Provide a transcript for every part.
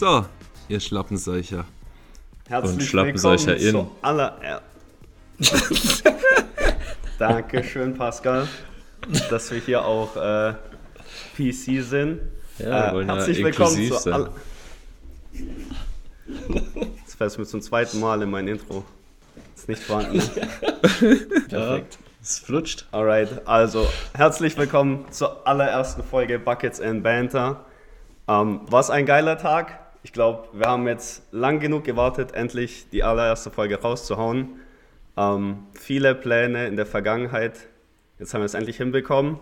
So, ihr Schlappenseucher. Herzlich Und Schlappenseucher willkommen in. zu aller... Dankeschön, Pascal, dass wir hier auch äh, PC sind. Ja, wir äh, wollen ja herzlich willkommen zu sein. aller... Jetzt fällst du mir zum zweiten Mal in mein Intro. Ist nicht vorhanden. Perfekt. Es flutscht. Alright, also herzlich willkommen zur allerersten Folge Buckets and Banter. Ähm, was ein geiler Tag. Ich glaube, wir haben jetzt lang genug gewartet, endlich die allererste Folge rauszuhauen. Ähm, viele Pläne in der Vergangenheit. Jetzt haben wir es endlich hinbekommen.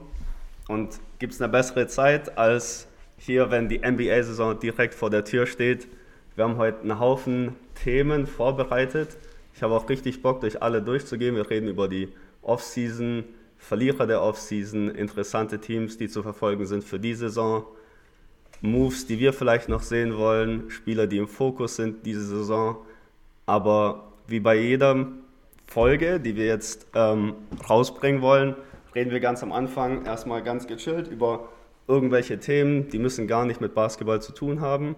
Und gibt es eine bessere Zeit als hier, wenn die NBA-Saison direkt vor der Tür steht? Wir haben heute einen Haufen Themen vorbereitet. Ich habe auch richtig Bock, durch alle durchzugehen. Wir reden über die Offseason, Verlierer der Offseason, interessante Teams, die zu verfolgen sind für die Saison, Moves, die wir vielleicht noch sehen wollen, Spieler, die im Fokus sind diese Saison. Aber wie bei jeder Folge, die wir jetzt ähm, rausbringen wollen, reden wir ganz am Anfang erstmal ganz gechillt über irgendwelche Themen, die müssen gar nicht mit Basketball zu tun haben.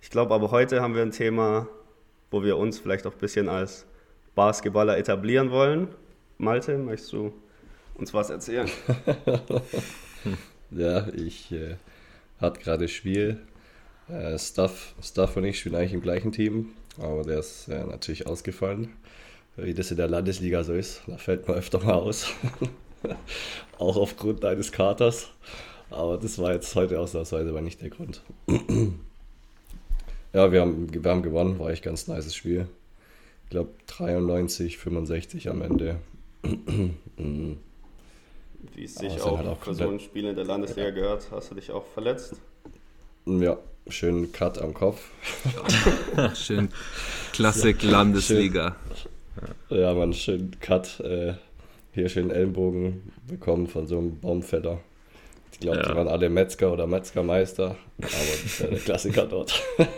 Ich glaube aber heute haben wir ein Thema, wo wir uns vielleicht auch ein bisschen als Basketballer etablieren wollen. Malte, möchtest du uns was erzählen? Ja, ich äh, hatte gerade Spiel. Äh, Stuff, Stuff und ich spielen eigentlich im gleichen Team, aber der ist äh, natürlich ausgefallen. Wie das in der Landesliga so ist, da fällt man öfter mal aus. Auch aufgrund eines Katers. Aber das war jetzt heute ausnahmsweise aber nicht der Grund. ja, wir haben, wir haben gewonnen, war echt ganz nices Spiel. Ich glaube 93, 65 am Ende. Wie es sich auch, halt auch für so ein Spiel in der Landesliga gehört, hast du dich auch verletzt? ja, schön Cut am Kopf. Schön. Klassik Landesliga. Ja, man, schön Cut. Äh, hier schön Ellenbogen bekommen von so einem Baumfetter. Ich glaube, Ja. die waren alle Metzger oder Metzgermeister, aber das ist ja der Klassiker dort.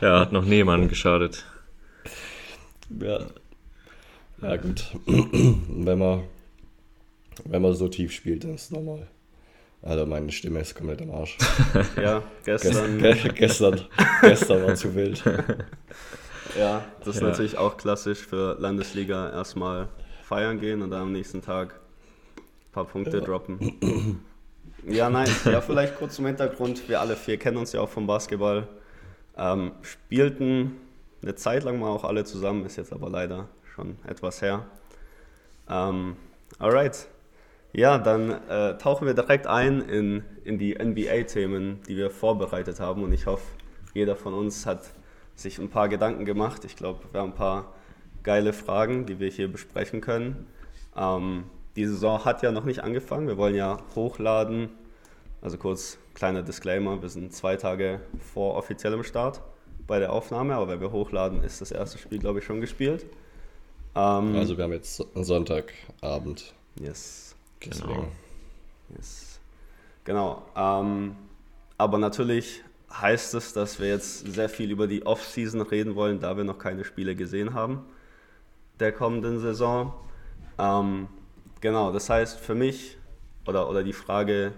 Ja, hat noch niemandem geschadet. ja. ja, gut. wenn, man, wenn man so tief spielt, dann ist es normal. Also meine Stimme ist komplett am Arsch. Ja, Gestern, gestern. gestern, gestern war zu wild. Ja, das ist Ja. natürlich auch klassisch für Landesliga. Erstmal feiern gehen und dann am nächsten Tag ein paar Punkte droppen. Ja, nice. Ja, vielleicht kurz zum Hintergrund. Wir alle vier kennen uns ja auch vom Basketball. Ähm, spielten eine Zeit lang mal auch alle zusammen, ist jetzt aber leider schon etwas her. Ähm, alright. Ja, dann äh, tauchen wir direkt ein in, in die NBA-Themen, die wir vorbereitet haben. Und ich hoffe, jeder von uns hat sich ein paar Gedanken gemacht. Ich glaube, wir haben ein paar geile Fragen, die wir hier besprechen können. Ähm, die Saison hat ja noch nicht angefangen. Wir wollen ja hochladen. Also kurz kleiner Disclaimer, wir sind zwei Tage vor offiziellem Start bei der Aufnahme, aber wenn wir hochladen, ist das erste Spiel, glaube ich, schon gespielt. Ähm, Also wir haben jetzt Sonntagabend. yes. Deswegen. Yes. Genau. Ähm, aber natürlich heißt es, dass wir jetzt sehr viel über die Offseason reden wollen, da wir noch keine Spiele gesehen haben der kommenden Saison. Ähm, genau, das heißt für mich, oder, oder die Frage,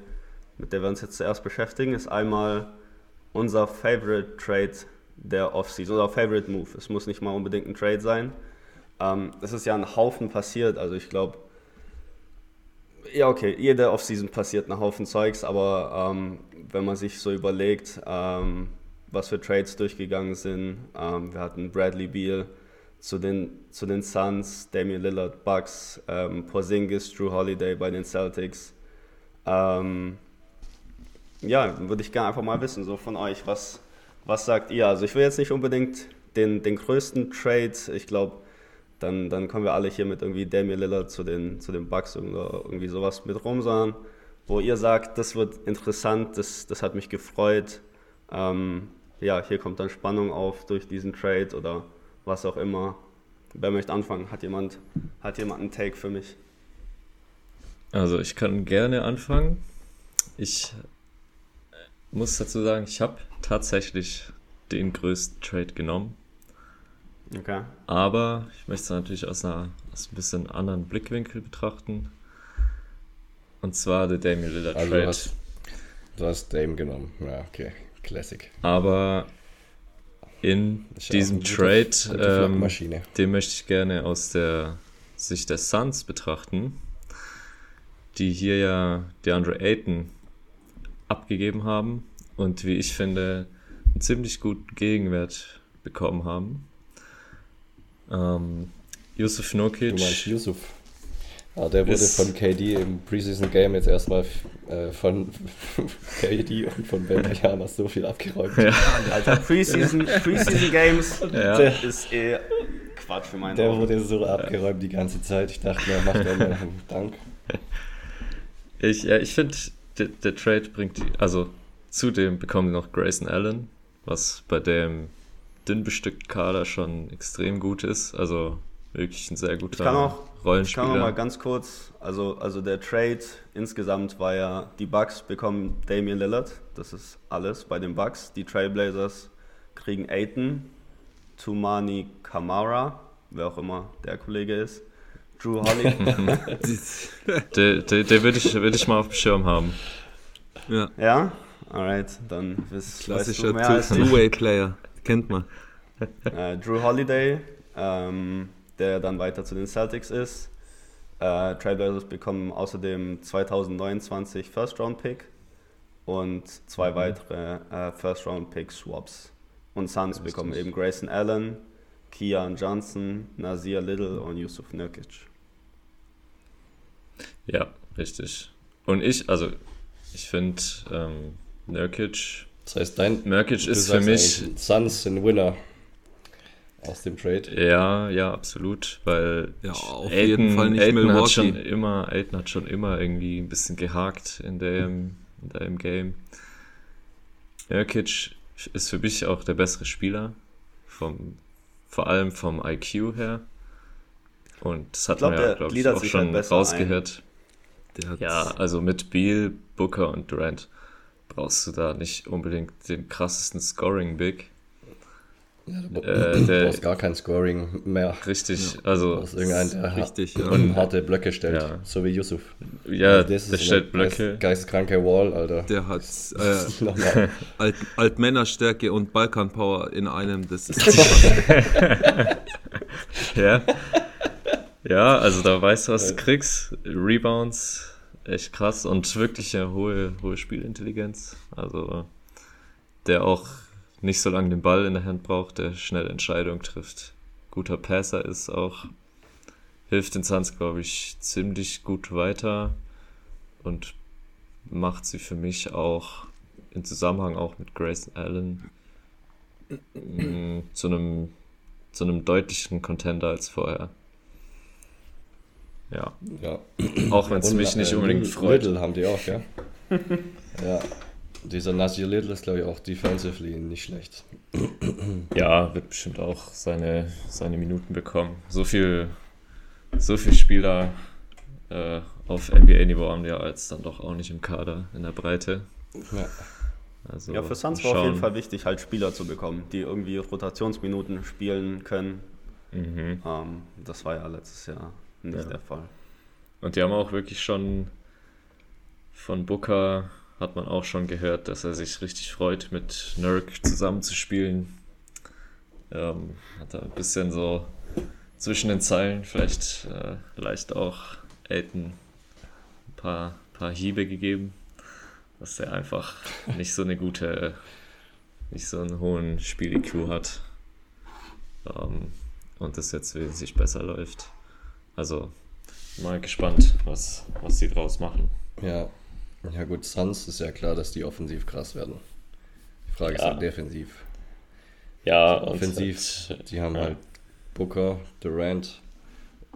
mit der wir uns jetzt zuerst beschäftigen, ist einmal unser Favorite Trade der Offseason oder Favorite Move. Es muss nicht mal unbedingt ein Trade sein. Ähm, es ist ja ein Haufen passiert, also ich glaube, ja, okay, jede Offseason passiert ein Haufen Zeugs, aber ähm, wenn man sich so überlegt, ähm, was für Trades durchgegangen sind, ähm, wir hatten Bradley Beal zu den, zu den Suns, Damian Lillard, Bucks, ähm, Porzingis, Drew Holiday bei den Celtics. Ähm, ja, würde ich gerne einfach mal wissen, so von euch, was, was sagt ihr? Also ich will jetzt nicht unbedingt den, den größten Trade, ich glaube, dann, dann kommen wir alle hier mit irgendwie Damian Lillard zu den, zu den Bucks oder irgendwie sowas mit rum, sondern wo ihr sagt, das wird interessant, das, das hat mich gefreut. Ähm, ja, hier kommt dann Spannung auf durch diesen Trade oder was auch immer. Wer möchte anfangen? Hat jemand, hat jemand einen Take für mich? Also ich kann gerne anfangen. Ich muss dazu sagen, ich habe tatsächlich den größten Trade genommen. Okay. Aber ich möchte es natürlich aus, einer, aus ein bisschen anderen Blickwinkel betrachten. Und zwar der Damian Lillard Also Trade. du hast, du hast Dame genommen. Ja, okay. Classic. Aber in diesem gute- Trade, gute ähm, den möchte ich gerne aus der Sicht der Suns betrachten, die hier ja DeAndre Ayton abgegeben haben und wie ich finde, einen ziemlich guten Gegenwert bekommen haben. Ähm, Yusuf Du meinst Nurkic, Yusuf. Ah, der wurde von KD im Preseason Game jetzt erstmal äh, von KD und von Ben Bajama so viel abgeräumt. ja, Alter, Preseason, Preseason Games Ja. das ist eh Quatsch für meinen Der Augen. wurde so abgeräumt die ganze Zeit. Ich dachte, er macht noch einen Dank. ich, ja, ich finde, der, der Trade bringt die, also zudem bekommen sie noch Grayson Allen, was bei dem dünn bestückten Kader schon extrem gut ist. Also wirklich ein sehr guter kann auch- Ich Rollenspieler. kann noch mal ganz kurz, also, also der Trade insgesamt war ja, die Bucks bekommen Damian Lillard, das ist alles bei den Bucks. Die Trailblazers kriegen Aiton, Tumani Kamara, wer auch immer der Kollege ist, Drew der, der würde ich, würd ich mal auf dem Schirm haben. ja, ja, alright, dann weißt, weißt klassischer du als ich. Two-Way-Player. Kennt man. Äh, Drew Holiday, ähm, der dann weiter zu den Celtics ist. Äh, Trailblazers bekommen außerdem 2029 First Round Pick und zwei weitere äh, First Round Pick Swaps. Und Suns Richtig. bekommen eben Grayson Allen, Kian Johnson, Nazir Little und Yusuf Nurkic. Ja, richtig. Und ich, also ich finde, ähm, Nurkic, Das heißt, dein Nurkic du ist für mich, Suns sind Winner aus dem Trade. ja, ja, absolut, weil Ja, auf jeden Fall nicht hat Milwaukee. schon immer, Ayton hat schon immer irgendwie ein bisschen gehakt in dem, in dem Game. Nurkic ist für mich auch der bessere Spieler, vom, vor allem vom IQ her. Und das hat glaub, man ja, glaube ich, auch schon halt besser rausgehört. Der hat Ja, also mit Beal, Booker und Durant brauchst du da nicht unbedingt den krassesten Scoring-Big. Ja, du Äh, der- brauchst gar kein Scoring mehr. Richtig, Du also brauchst irgendeinen, der richtig, ja. und harte Blöcke stellt, Ja. so wie Yusuf. ja, Also das der ist stellt Blöcke. Geisteskranke Wall, Alter. Der hat Das äh, ist nochmal- Alt, Altmännerstärke und Balkanpower in einem. Das ist. Ja. ja, also da weißt du, was du kriegst. Rebounds, echt krass und wirklich eine hohe, hohe Spielintelligenz. Also der auch nicht so lange den Ball in der Hand braucht, der schnell Entscheidungen trifft. Guter Passer ist auch. Hilft den Suns, glaube ich, ziemlich gut weiter und macht sie für mich auch im Zusammenhang auch mit Grayson Allen mh, zu einem zu einem deutlichen Contender als vorher. Ja, ja. auch wenn es mich nicht äh, unbedingt freut. Little haben die auch, gell? ja. Dieser Nasir Little ist, glaube ich, auch defensively nicht schlecht. Ja, wird bestimmt auch seine, seine Minuten bekommen. So viel, so viel Spieler äh, auf NBA-Niveau haben die ja als dann doch auch nicht im Kader in der Breite. Ja. Also Ja, für Suns war auf jeden. Fall wichtig, halt Spieler zu bekommen, die irgendwie Rotationsminuten spielen können. Mhm. Ähm, das war ja letztes Jahr nicht Ja. der Fall. Und die haben auch wirklich schon von Booker hat man auch schon gehört, dass er sich richtig freut, mit Nurk zusammenzuspielen. Ähm, hat er ein bisschen so zwischen den Zeilen vielleicht äh, leicht auch Aiden ein paar, paar Hiebe gegeben, dass er einfach nicht so eine gute, nicht so einen hohen Spiel-IQ hat. Ähm, und das jetzt wesentlich besser läuft. Also mal gespannt, was, was die draus machen. Ja. Ja gut, Suns ist ja klar, dass die offensiv krass werden. Die Frage ist Ja. halt defensiv. Ja, offensiv, und, die haben ja. halt Booker, Durant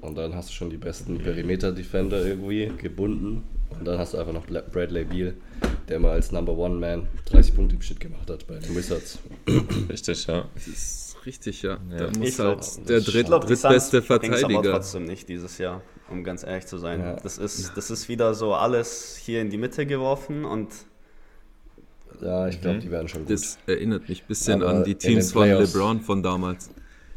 und dann hast du schon die besten Perimeter-Defender irgendwie gebunden und dann hast du einfach noch Bradley Beal, der mal als Number One Man 30 Punkte im Shit gemacht hat bei den Wizards. richtig, ja. Das ist richtig, ja. Ja. Der Ich muss glaub, halt das der ist dritt, die drittbeste bringt's aber Verteidiger. trotzdem nicht dieses Jahr, um ganz ehrlich zu sein. Ja. Das, ist, das ist wieder so alles hier in die Mitte geworfen und Ja, ich glaube, Mhm. die werden schon gut. Das erinnert mich ein bisschen Aber an die Teams von LeBron von damals.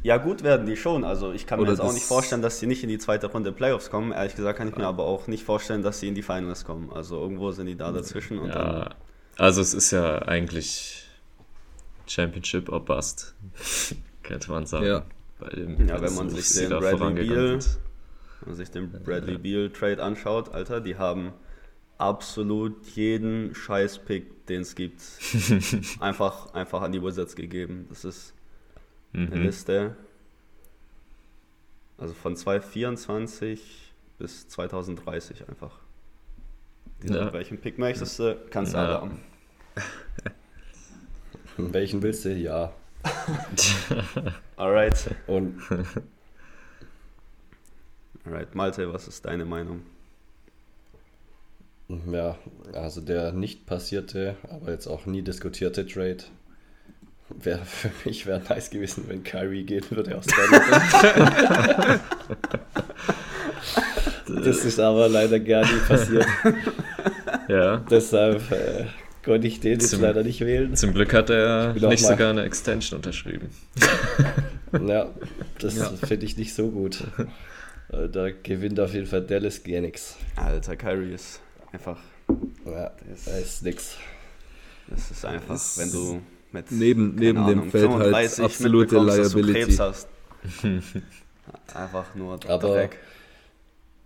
ja gut werden die schon. Also ich kann mir Oder jetzt auch nicht vorstellen, dass sie nicht in die zweite Runde Playoffs kommen. Ehrlich gesagt kann ich mir aber auch nicht vorstellen, dass sie in die Finals kommen. Also irgendwo sind die da dazwischen und dann ja. Also es ist ja eigentlich Championship or Bust, könnte man sagen. Ja. Bei dem, Ja, wenn man sich den Bradley Beal, wenn man sich den Bradley Beal Trade anschaut, Alter, die haben absolut jeden Scheiß-Pick, den es gibt, einfach, einfach an die Wizards gegeben. Das ist eine Mhm. Liste. Also von 2024 bis 2030 einfach. Die Ja. Welchen Pick möchtest du? Kannst du Ja. alle haben. Welchen willst du? Ja. Alright. Und Alright, Malte, was ist deine Meinung? ja, also der nicht passierte, aber jetzt auch nie diskutierte Trade wäre für mich wäre nice gewesen, wenn Kyrie gehen würde aus Denver. Das ist aber leider gar nie passiert. Ja, Deshalb äh, konnte ich den jetzt Zum- leider nicht wählen. zum Glück hat er nicht sogar eine Extension unterschrieben. Ja, das Ja. finde ich nicht so gut. Äh, Da gewinnt auf jeden Fall Dallas gar nichts. Alter, Kyrie ist einfach, Ja, da ist nix. das ist einfach, Ist wenn du mit neben- neben dem Feld halt 35 absolute Liability. Du Krebs hast. einfach nur Aber- weg.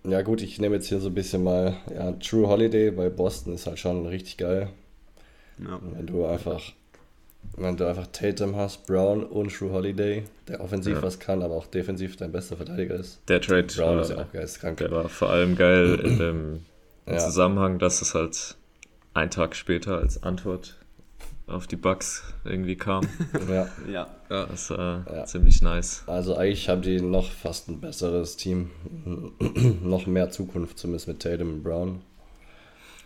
Ja gut, ich nehme jetzt hier so ein bisschen mal, ja, True Holiday bei Boston ist halt schon richtig geil. Ja. Wenn du einfach, wenn du einfach Tatum hast, Brown und True Holiday, der offensiv Ja. was kann, aber auch defensiv dein bester Verteidiger ist. Der Trade Brown ist ja äh, auch geisteskrank. der war vor allem geil in dem Ja. Zusammenhang, dass es halt einen Tag später als Antwort auf die Bugs irgendwie kam. Ja, ja. Das war Ja. ziemlich nice. also eigentlich haben die noch fast ein besseres Team. noch mehr Zukunft, zumindest mit Tatum und Brown.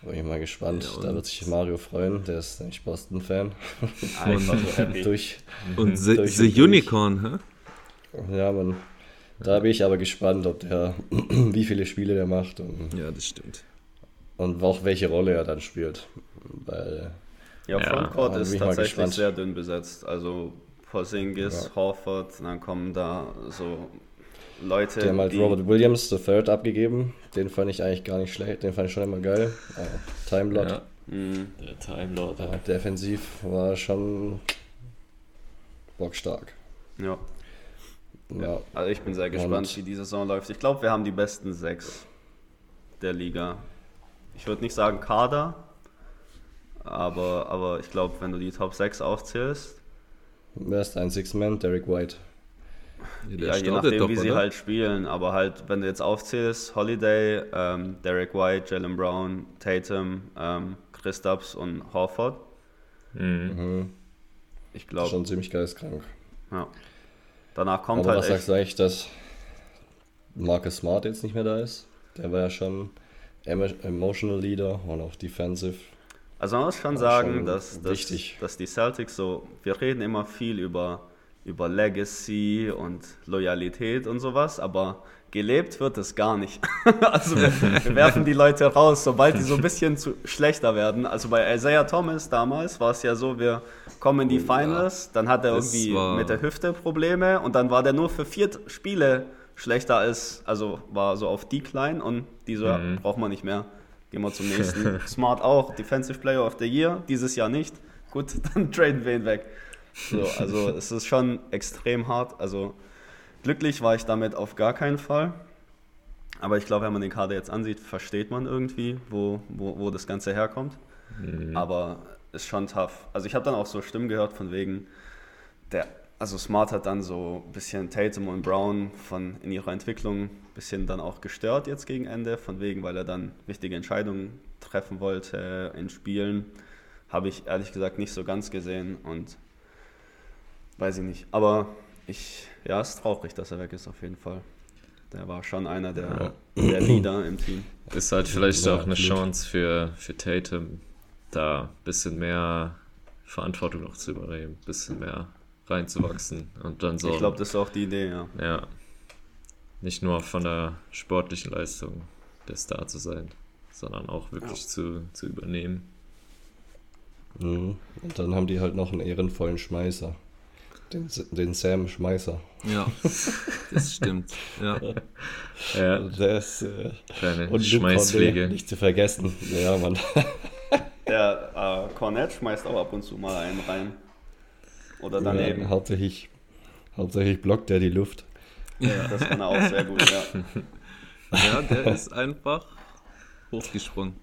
Bin ich mal gespannt. Ja, da wird sich Mario freuen, der ist nämlich Boston-Fan. Einfach so happy. Durch, Und The, Durch the und durch. Unicorn, hä? ja, man. Da bin ich aber gespannt, ob der, wie viele Spiele der macht und, Ja, das stimmt. und auch welche Rolle er dann spielt. Weil, Ja, Ja, Frontcourt ist tatsächlich sehr dünn besetzt. Also Porzingis, Ja. Horford, dann kommen da so Leute, die haben halt die, Robert Williams, the Third, abgegeben. Den fand ich eigentlich gar nicht schlecht, den fand ich schon immer geil. Äh, Time Lord. Ja, Mh, der Time Lord. Ja, defensiv war schon bockstark. ja. Ja, Also ich bin sehr gespannt, Und- wie die Saison läuft. Ich glaube, wir haben die besten sechs der Liga. Ich würde nicht sagen Kader, aber, aber ich glaube, wenn du die Top 6 aufzählst, wer ist ein Six-Man? Derek White. Ja, der ja, je nachdem, wie sie oder? halt spielen, aber halt, wenn du jetzt aufzählst, Holiday, ähm, Derek White, Jalen Brown, Tatum, ähm, Christaps und Horford, Mhm. Mhm. ich glaube, Schon ziemlich geistkrank. ja. Danach kommt Aber halt was echt, sagst du eigentlich, dass Marcus Smart jetzt nicht mehr da ist? Der war ja schon emo- Emotional Leader und auch Defensive. Also man muss schon sagen, schon dass, dass, dass die Celtics so, wir reden immer viel über, über Legacy und Loyalität und sowas, aber gelebt wird es gar nicht. also wir, wir werfen die Leute raus, sobald die so ein bisschen zu schlechter werden. Also bei Isaiah Thomas damals war es ja so, wir kommen in die Finals, dann hat er irgendwie mit der Hüfte Probleme und dann war der nur für vier Spiele schlechter als, also war so auf Decline und die so, ja, Mhm. braucht man nicht mehr. Gehen wir zum nächsten. Smart auch, Defensive Player of the Year, dieses Jahr nicht. Gut, dann traden wir ihn weg. So, also es ist schon extrem hart. Also glücklich war ich damit auf gar keinen Fall. Aber ich glaube, wenn man den Kader jetzt ansieht, versteht man irgendwie, wo, wo, wo das Ganze herkommt. Mhm. Aber ist schon tough. Also ich habe dann auch so Stimmen gehört von wegen, der, also Smart hat dann so ein bisschen Tatum und Brown von in ihrer Entwicklung ein bisschen dann auch gestört jetzt gegen Ende, von wegen, weil er dann wichtige Entscheidungen treffen wollte in Spielen. Habe ich ehrlich gesagt nicht so ganz gesehen und weiß ich nicht. Aber ich, ja, es ist traurig, dass er weg ist auf jeden Fall. Der war schon einer der, der Leader im Team. Ist halt vielleicht Ja, auch eine. Chance für, für Tatum, da ein bisschen mehr Verantwortung noch zu übernehmen, ein bisschen mehr reinzuwachsen und dann so. Ich glaube, das ist auch die Idee, ja. ja, nicht nur von der sportlichen Leistung der Star zu sein, sondern auch wirklich zu, zu übernehmen. Mhm. Und dann haben die halt noch einen ehrenvollen Schmeißer. Den, den Sam Schmeißer. Ja, das stimmt. Ja. Ja, Also ist äh, kleine und Schmeißpflege. Nicht zu vergessen. Ja, Mann. Der äh, Cornet schmeißt auch ab und zu mal einen rein. oder daneben. Ja, hauptsächlich, hauptsächlich blockt er die Luft. Ja, das kann er auch sehr gut, ja. Ja, der ist einfach hochgesprungen.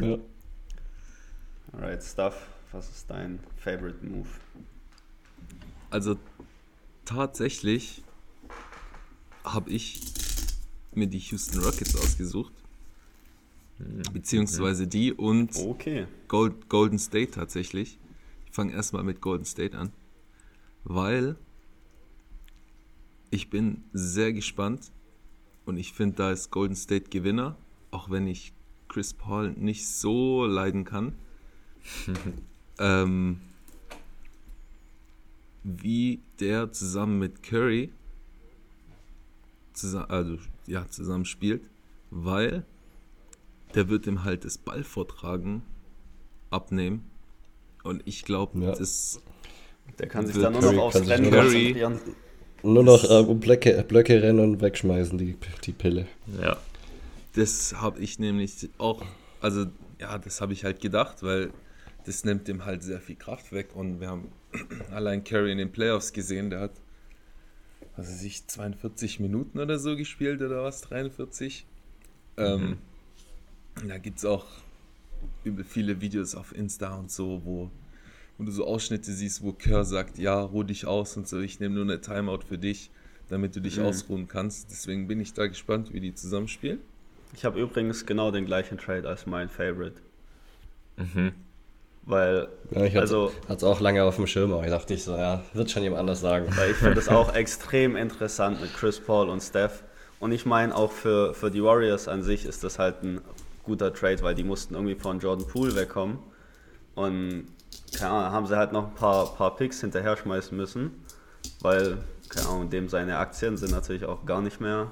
Ja. Alright, Stuff, was ist dein Favorite Move? Also tatsächlich habe ich mir die Houston Rockets ausgesucht. Beziehungsweise die und Okay. Gold, Golden State tatsächlich. Ich fange erstmal mit Golden State an, weil ich bin sehr gespannt und ich finde, da ist Golden State Gewinner, auch wenn ich Chris Paul nicht so leiden kann. ähm, wie der zusammen mit Curry zusammen, also, ja, zusammen spielt, weil der wird ihm halt das Ballvortragen abnehmen. Und ich glaube, Ja. Das Der kann sich dann nur noch aufs Rennen nur noch- konzentrieren. Nur noch äh, um Blöcke, Blöcke rennen und wegschmeißen, die, die Pille. Ja. Das habe ich nämlich auch, also ja, das habe ich halt gedacht, weil das nimmt dem halt sehr viel Kraft weg und wir haben allein Curry in den Playoffs gesehen, der hat, was weiß ich, 42 Minuten oder so gespielt oder was, 43. Ähm, da gibt es auch übel viele Videos auf Insta und so, wo, wo du so Ausschnitte siehst, wo Kerr sagt, ja, ruh dich aus und so, ich nehme nur eine Timeout für dich, damit du dich Mhm. ausruhen kannst. Deswegen bin ich da gespannt, wie die zusammenspielen. Ich habe übrigens genau den gleichen Trade als mein Favorite. Mhm. Weil, Ja, ich hatte also, es auch lange auf dem Schirm, aber ich dachte ich so, ja, wird schon jemand anders sagen. weil ich finde es auch extrem interessant mit Chris Paul und Steph. Und ich meine, auch für, für die Warriors an sich ist das halt ein guter Trade, weil die mussten irgendwie von Jordan Poole wegkommen. Und keine Ahnung, haben sie halt noch ein paar, paar Picks hinterher schmeißen müssen. Weil, keine Ahnung, dem seine Aktien sind natürlich auch gar nicht mehr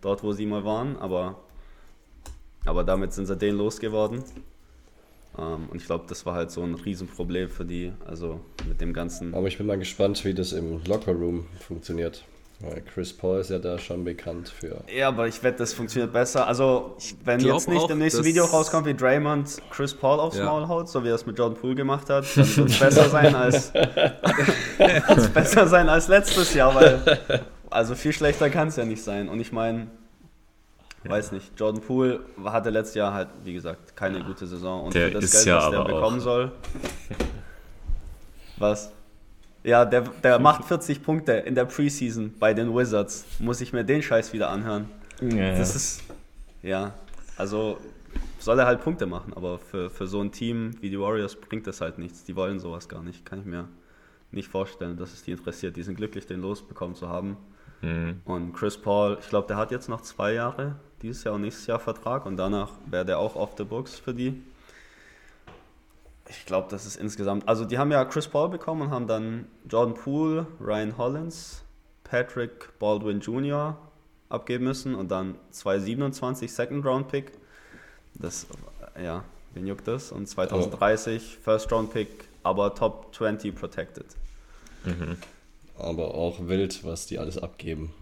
dort, wo sie mal waren. Aber, aber damit sind sie den losgeworden. Ähm, und ich glaube, das war halt so ein Riesenproblem für die. Also mit dem ganzen. Aber ich bin mal gespannt, wie das im Lockerroom funktioniert. Weil Chris Paul ist ja da schon bekannt für. Ja, aber ich wette, das funktioniert besser. Also, wenn jetzt nicht auch, im nächsten Video rauskommt, wie Draymond Chris Paul aufs Ja. Maul haut, so wie er es mit Jordan Poole gemacht hat, dann wird es besser sein als wird's besser sein als letztes Jahr, weil also viel schlechter kann es ja nicht sein. Und ich meine, weiß nicht, Jordan Poole hatte letztes Jahr halt, wie gesagt, keine gute Saison und Der für das ist Geld, ja was der aber auch- bekommen soll. Was? Ja, der, der macht 40 Punkte in der Preseason bei den Wizards. Muss ich mir den Scheiß wieder anhören? Das ist, ja, also soll er halt Punkte machen, aber für, für so ein Team wie die Warriors bringt das halt nichts. Die wollen sowas gar nicht. Kann ich mir nicht vorstellen, dass es die interessiert. Die sind glücklich, den losbekommen zu haben. Mhm. Und Chris Paul, ich glaube, der hat jetzt noch zwei Jahre, dieses Jahr und nächstes Jahr Vertrag und danach wäre der auch off the books für die. Ich glaube, das ist insgesamt, also die haben ja Chris Paul bekommen und haben dann Jordan Poole, Ryan Hollins, Patrick Baldwin Jr. abgeben müssen und dann 227 Second Round Pick. Das, ja, wen juckt das? Und 2030 First Round Pick, aber Top 20 protected. Aber auch wild, was die alles abgeben.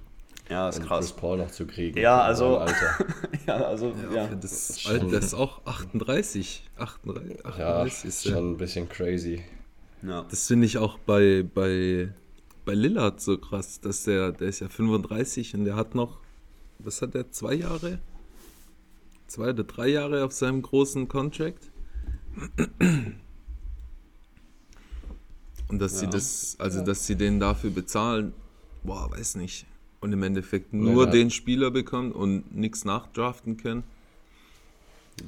Ja, ist um krass. Chris Paul noch zu kriegen. Ja, also- Alter. Ja, also, Ja, ja. das schon- Alter ist auch 38. 38, Ja, 38 ist ja. schon ein bisschen crazy. ja. Das finde ich auch bei, bei, bei Lillard so krass, dass der, der ist ja 35 und der hat noch, was hat der, zwei Jahre? Zwei oder drei Jahre auf seinem großen Contract. Und dass sie Ja. das, also dass sie den dafür bezahlen, boah, weiß nicht. Und im Endeffekt nur den Spieler bekommen und nichts nachdraften können.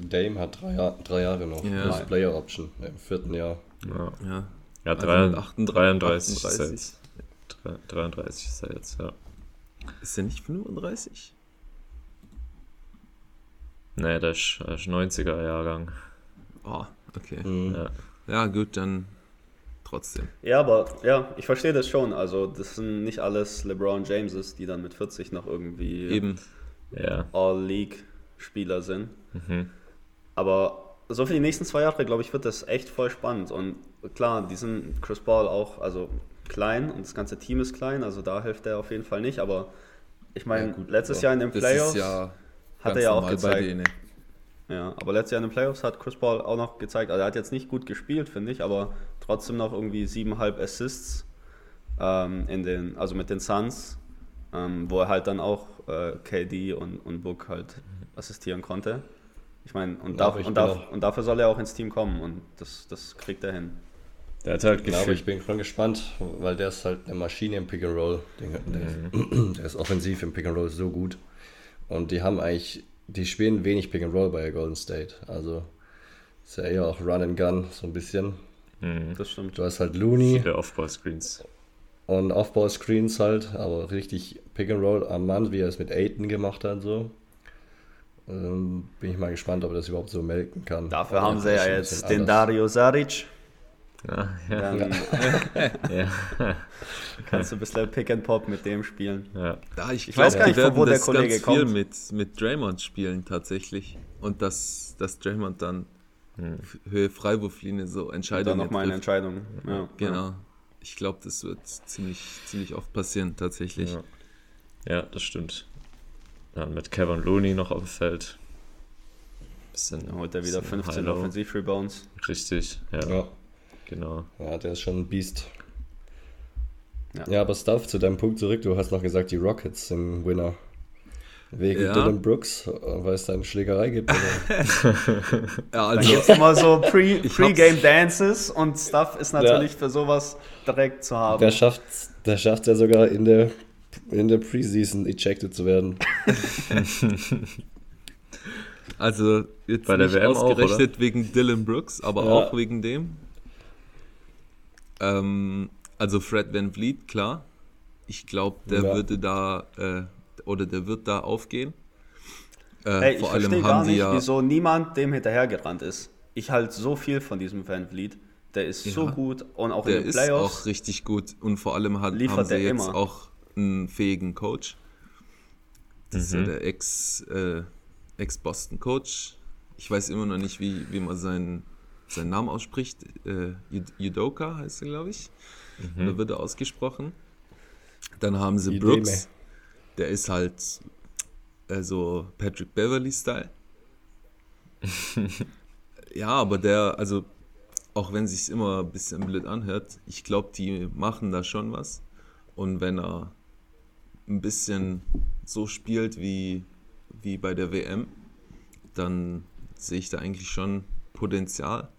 Dame hat drei, Jahr, drei Jahre noch. Ja. Als Player Option im vierten Jahr. Ja, Ja, ja Also drei- mit 38 33 ist er 38. jetzt. Drei- 33 ist er jetzt, ja. ist der nicht 35? Nee, der ist, der ist 90er Jahrgang. Oh, okay. Mhm. Ja. Ja, gut, dann trotzdem. Ja, aber ja, ich verstehe das schon. Also, das sind nicht alles LeBron Jameses, die dann mit 40 noch irgendwie Eben. Ja. All-League-Spieler sind. Mhm. Aber so für die nächsten zwei Jahre, glaube ich, wird das echt voll spannend. Und klar, die sind Chris Paul auch, also klein und das ganze Team ist klein, also da hilft er auf jeden Fall nicht. Aber ich meine, Ja, letztes. Jahr in den Playoffs. ja hat er ja auch gezeigt. Ja, aber letztes Jahr in den Playoffs hat Chris Paul auch noch gezeigt, also er hat jetzt nicht gut gespielt, finde ich, aber trotzdem noch irgendwie siebeneinhalb Assists ähm, in den, also mit den Suns, ähm, wo er halt dann auch äh, KD und, und Book halt assistieren konnte. Ich meine, und, darf, ich und, darf, und dafür soll er auch ins Team kommen und das, das kriegt er hin. Der hat halt Genau, gefühlt. ich bin schon gespannt, weil der ist halt eine Maschine im Pick and Roll. Der, der, der ist offensiv im Pick and Roll so gut. Und die haben eigentlich, die spielen wenig Pick and Roll bei Golden State. Also ist ja eher auch Run and Gun, so ein bisschen. Mhm. Das stimmt. Du hast halt Looney Viele Off-Ball-Screens. und Off-Ball-Screens halt, aber richtig Pick and Roll am Mann, wie er es mit Aiton gemacht hat, so. Ähm, bin ich mal gespannt, ob er das überhaupt so melken kann. Dafür Aber haben sie ja jetzt den anders. Dario Saric. Ja, ja, Dann ja. kannst du ein bisschen Pick and Pop mit dem spielen. ja. Da, ich, Ich glaub, weiß gar nicht, von wo der Kollege ganz viel kommt. mit, mit Draymond spielen tatsächlich. Und dass, dass Draymond dann Hm. Höhe Freiwurflinie so Dann Entscheidungen nochmal eine. Entscheidung. Ja. Genau. Ich glaube, das wird ziemlich, ziemlich oft passieren tatsächlich. Ja. ja, das stimmt. Dann mit Kevin Looney noch auf dem Feld. Bisschen, Dann holt er wieder bisschen 15 High-Low. Offensiv-Rebounds. Richtig, ja, Ja. Genau. Ja, der ist schon ein Biest. Ja. Ja, aber Stuff, zu deinem Punkt zurück, du hast noch gesagt, die Rockets sind Winner. Wegen Ja. Dylan Brooks, weil es da eine Schlägerei gibt. Oder? Ja, Dann also, gibt es immer so Pre- Ich Pre-Game Dances und Stuff ist natürlich für sowas direkt zu haben. der schafft der schafft ja sogar in der, in der Preseason ejected zu werden. also jetzt Bei der nicht WM auch, ausgerechnet wegen Dylan Brooks, aber Ja. auch wegen dem. Ähm, also Fred Van Vliet, klar. Ich glaube, der Ja. würde da äh, oder der wird da aufgehen. Äh, hey, ich vor verstehe allem gar nicht, ja wieso niemand dem hinterhergerannt ist. Ich halte so viel von diesem Van Vliet. Der ist so Ja. gut und auch Der in den ist Playoffs. auch richtig gut und vor allem hat, liefert haben sie der jetzt immer. auch einen fähigen Coach. Das ist ja Mhm. der Ex, äh, Ex-Boston-Coach. Ich weiß immer noch nicht, wie, wie man seinen, seinen Namen ausspricht. Äh, Yud- Yudoka heißt er, glaube ich. Oder wird er ausgesprochen. Dann haben sie Ideme. Brooks. Der ist halt äh, so Patrick Beverly-Style. ja, aber der, also auch wenn sich immer ein bisschen blöd anhört, ich glaube, die machen da schon was. Und wenn er ein bisschen so spielt wie, wie bei der WM, dann sehe ich da eigentlich schon Potenzial.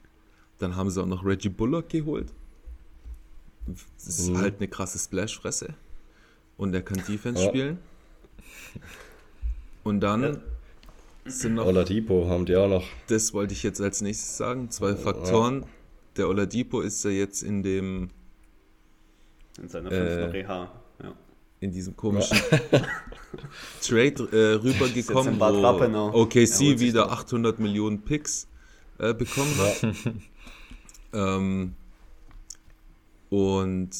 Dann haben sie auch noch Reggie Bullock geholt. Das ist Mhm. halt eine krasse Splashfresse. Und der kann Defense Ja. spielen. Und dann sind noch Oladipo haben die auch noch. das wollte ich jetzt als nächstes sagen. Zwei Faktoren. Der Oladipo ist ja jetzt in dem, in seiner äh, fünften Reha. Ja. in diesem komischen Trade äh, rübergekommen, wo. Er OKC sich wieder da. 800 Millionen Picks äh, bekommen hat. Ähm, und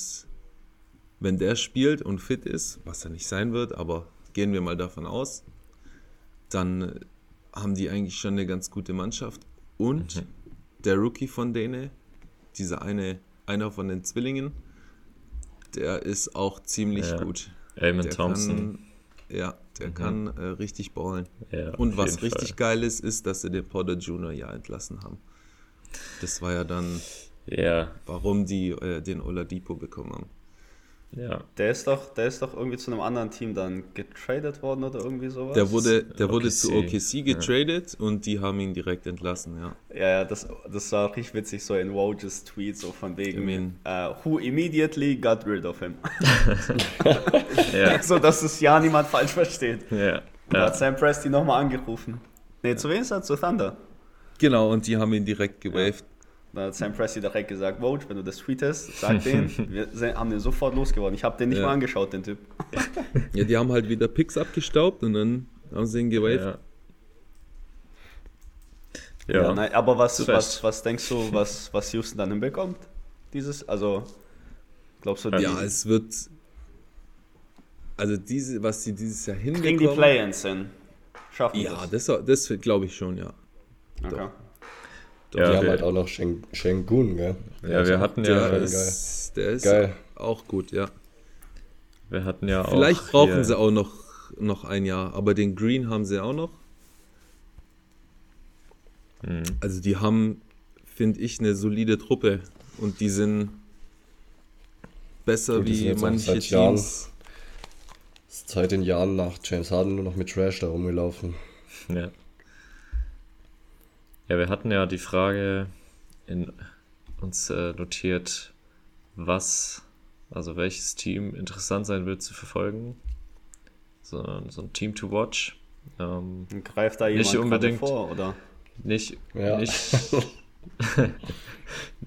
wenn der spielt und fit ist, was er nicht sein wird, aber gehen wir mal davon aus, dann haben die eigentlich schon eine ganz gute Mannschaft. Und der Rookie von denen, dieser eine, einer von den Zwillingen, der ist auch ziemlich Ja. gut. Eamon Thompson. Kann, ja, der kann äh, richtig ballen. Ja, Und was richtig Fall. geil ist, ist, dass sie den Potter Junior ja entlassen haben. Das war ja dann, Ja, warum die äh, den Oladipo bekommen haben. ja. Der ist doch, der ist doch irgendwie zu einem anderen Team dann getradet worden oder irgendwie sowas. Der wurde, der wurde OKC. zu OKC getradet und die haben ihn direkt entlassen, ja. Ja, ja, das, das war richtig witzig, so in Woj's Tweet, so von wegen, Ich mein- äh, who immediately got rid of him. Ja, so, dass es ja niemand falsch versteht. ja. Da hat ja. Sam Presti nochmal angerufen. Nee, zu wem ist er? Zu Thunder. Genau, und die haben ihn direkt gewaved. Da hat Sam Presti direkt gesagt, Woj, wenn du das tweetest, sag den, wir haben den sofort losgeworden. Ich habe den nicht Ja. mal angeschaut, den Typ. Ja, die haben halt wieder Picks abgestaubt und dann haben sie ihn gewaved. Ja. Ja, Ja, nein, aber was, was, was denkst du, was, was Houston dann hinbekommt? Dieses, also, glaubst du, die Ja, es wird. Also diese, was sie dieses Jahr kriegen die hinbekommen. Play-Ins hin? Schaffen Ja, das? das, das glaube ich schon, ja. Okay. Die ja, haben wir, halt auch noch Shen- Shengun, gell? ja, wir hatten ja, Der ist, der ist Geil. auch gut, ja. wir hatten ja auch. Vielleicht brauchen hier- sie auch noch, noch ein Jahr, aber den Green haben sie auch noch. Mhm. Also die haben, finde ich, eine solide Truppe. und die sind besser Gut, die sind wie auch manche seit Jahren- Teams. Ist seit den Jahren nach James Harden nur noch mit Trash da rumgelaufen. Ja. Ja, wir hatten ja die Frage in uns äh, notiert, was, also welches Team interessant sein wird zu verfolgen. So, so ein Team to watch. Ähm, Greift da jemand Nicht unbedingt. vor, oder? nicht, Ja. nicht,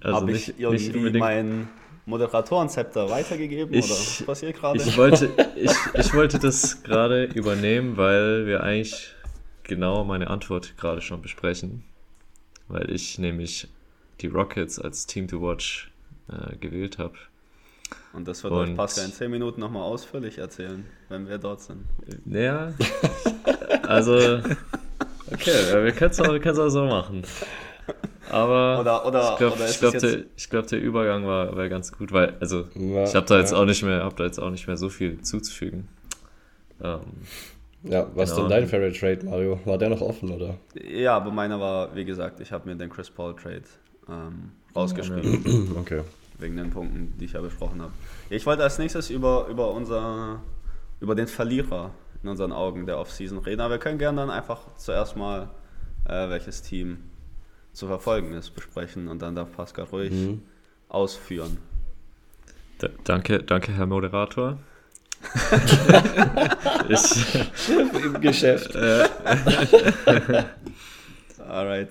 also Habe nicht, ich nicht irgendwie unbedingt. mein Moderatorenzepter weitergegeben, Ich- oder was passiert gerade? Ich wollte, ich, ich wollte das gerade übernehmen, weil wir eigentlich genau meine Antwort gerade schon besprechen. Weil ich nämlich die Rockets als Team to Watch äh, gewählt habe. Und das wird Und- euch Pascal in 10 Minuten nochmal ausführlich erzählen, wenn wir dort sind. Naja, also, okay, wir können es auch, auch so machen. Aber Oder- oder- ich glaube, glaub, der, glaub, der Übergang war, war ganz gut, weil, also, Ja, ich habe da jetzt ja. auch nicht mehr, hab da jetzt auch nicht mehr so viel zuzufügen. Ähm, Ja, was Genau. denn dein Favorite Trade, Mario? War der noch offen, oder? Ja, aber meiner war, wie gesagt, ich habe mir den Chris Paul Trade ähm, rausgeschrieben, Okay. wegen den Punkten, die ich ja besprochen habe. Ich wollte als nächstes über, über, unser, über den Verlierer in unseren Augen der Offseason reden, aber wir können gerne dann einfach zuerst mal, äh, welches Team zu verfolgen ist, besprechen und dann darf Pascal ruhig Mhm. ausführen. Da, danke, danke, Herr Moderator. ich, Im Geschäft. Alright.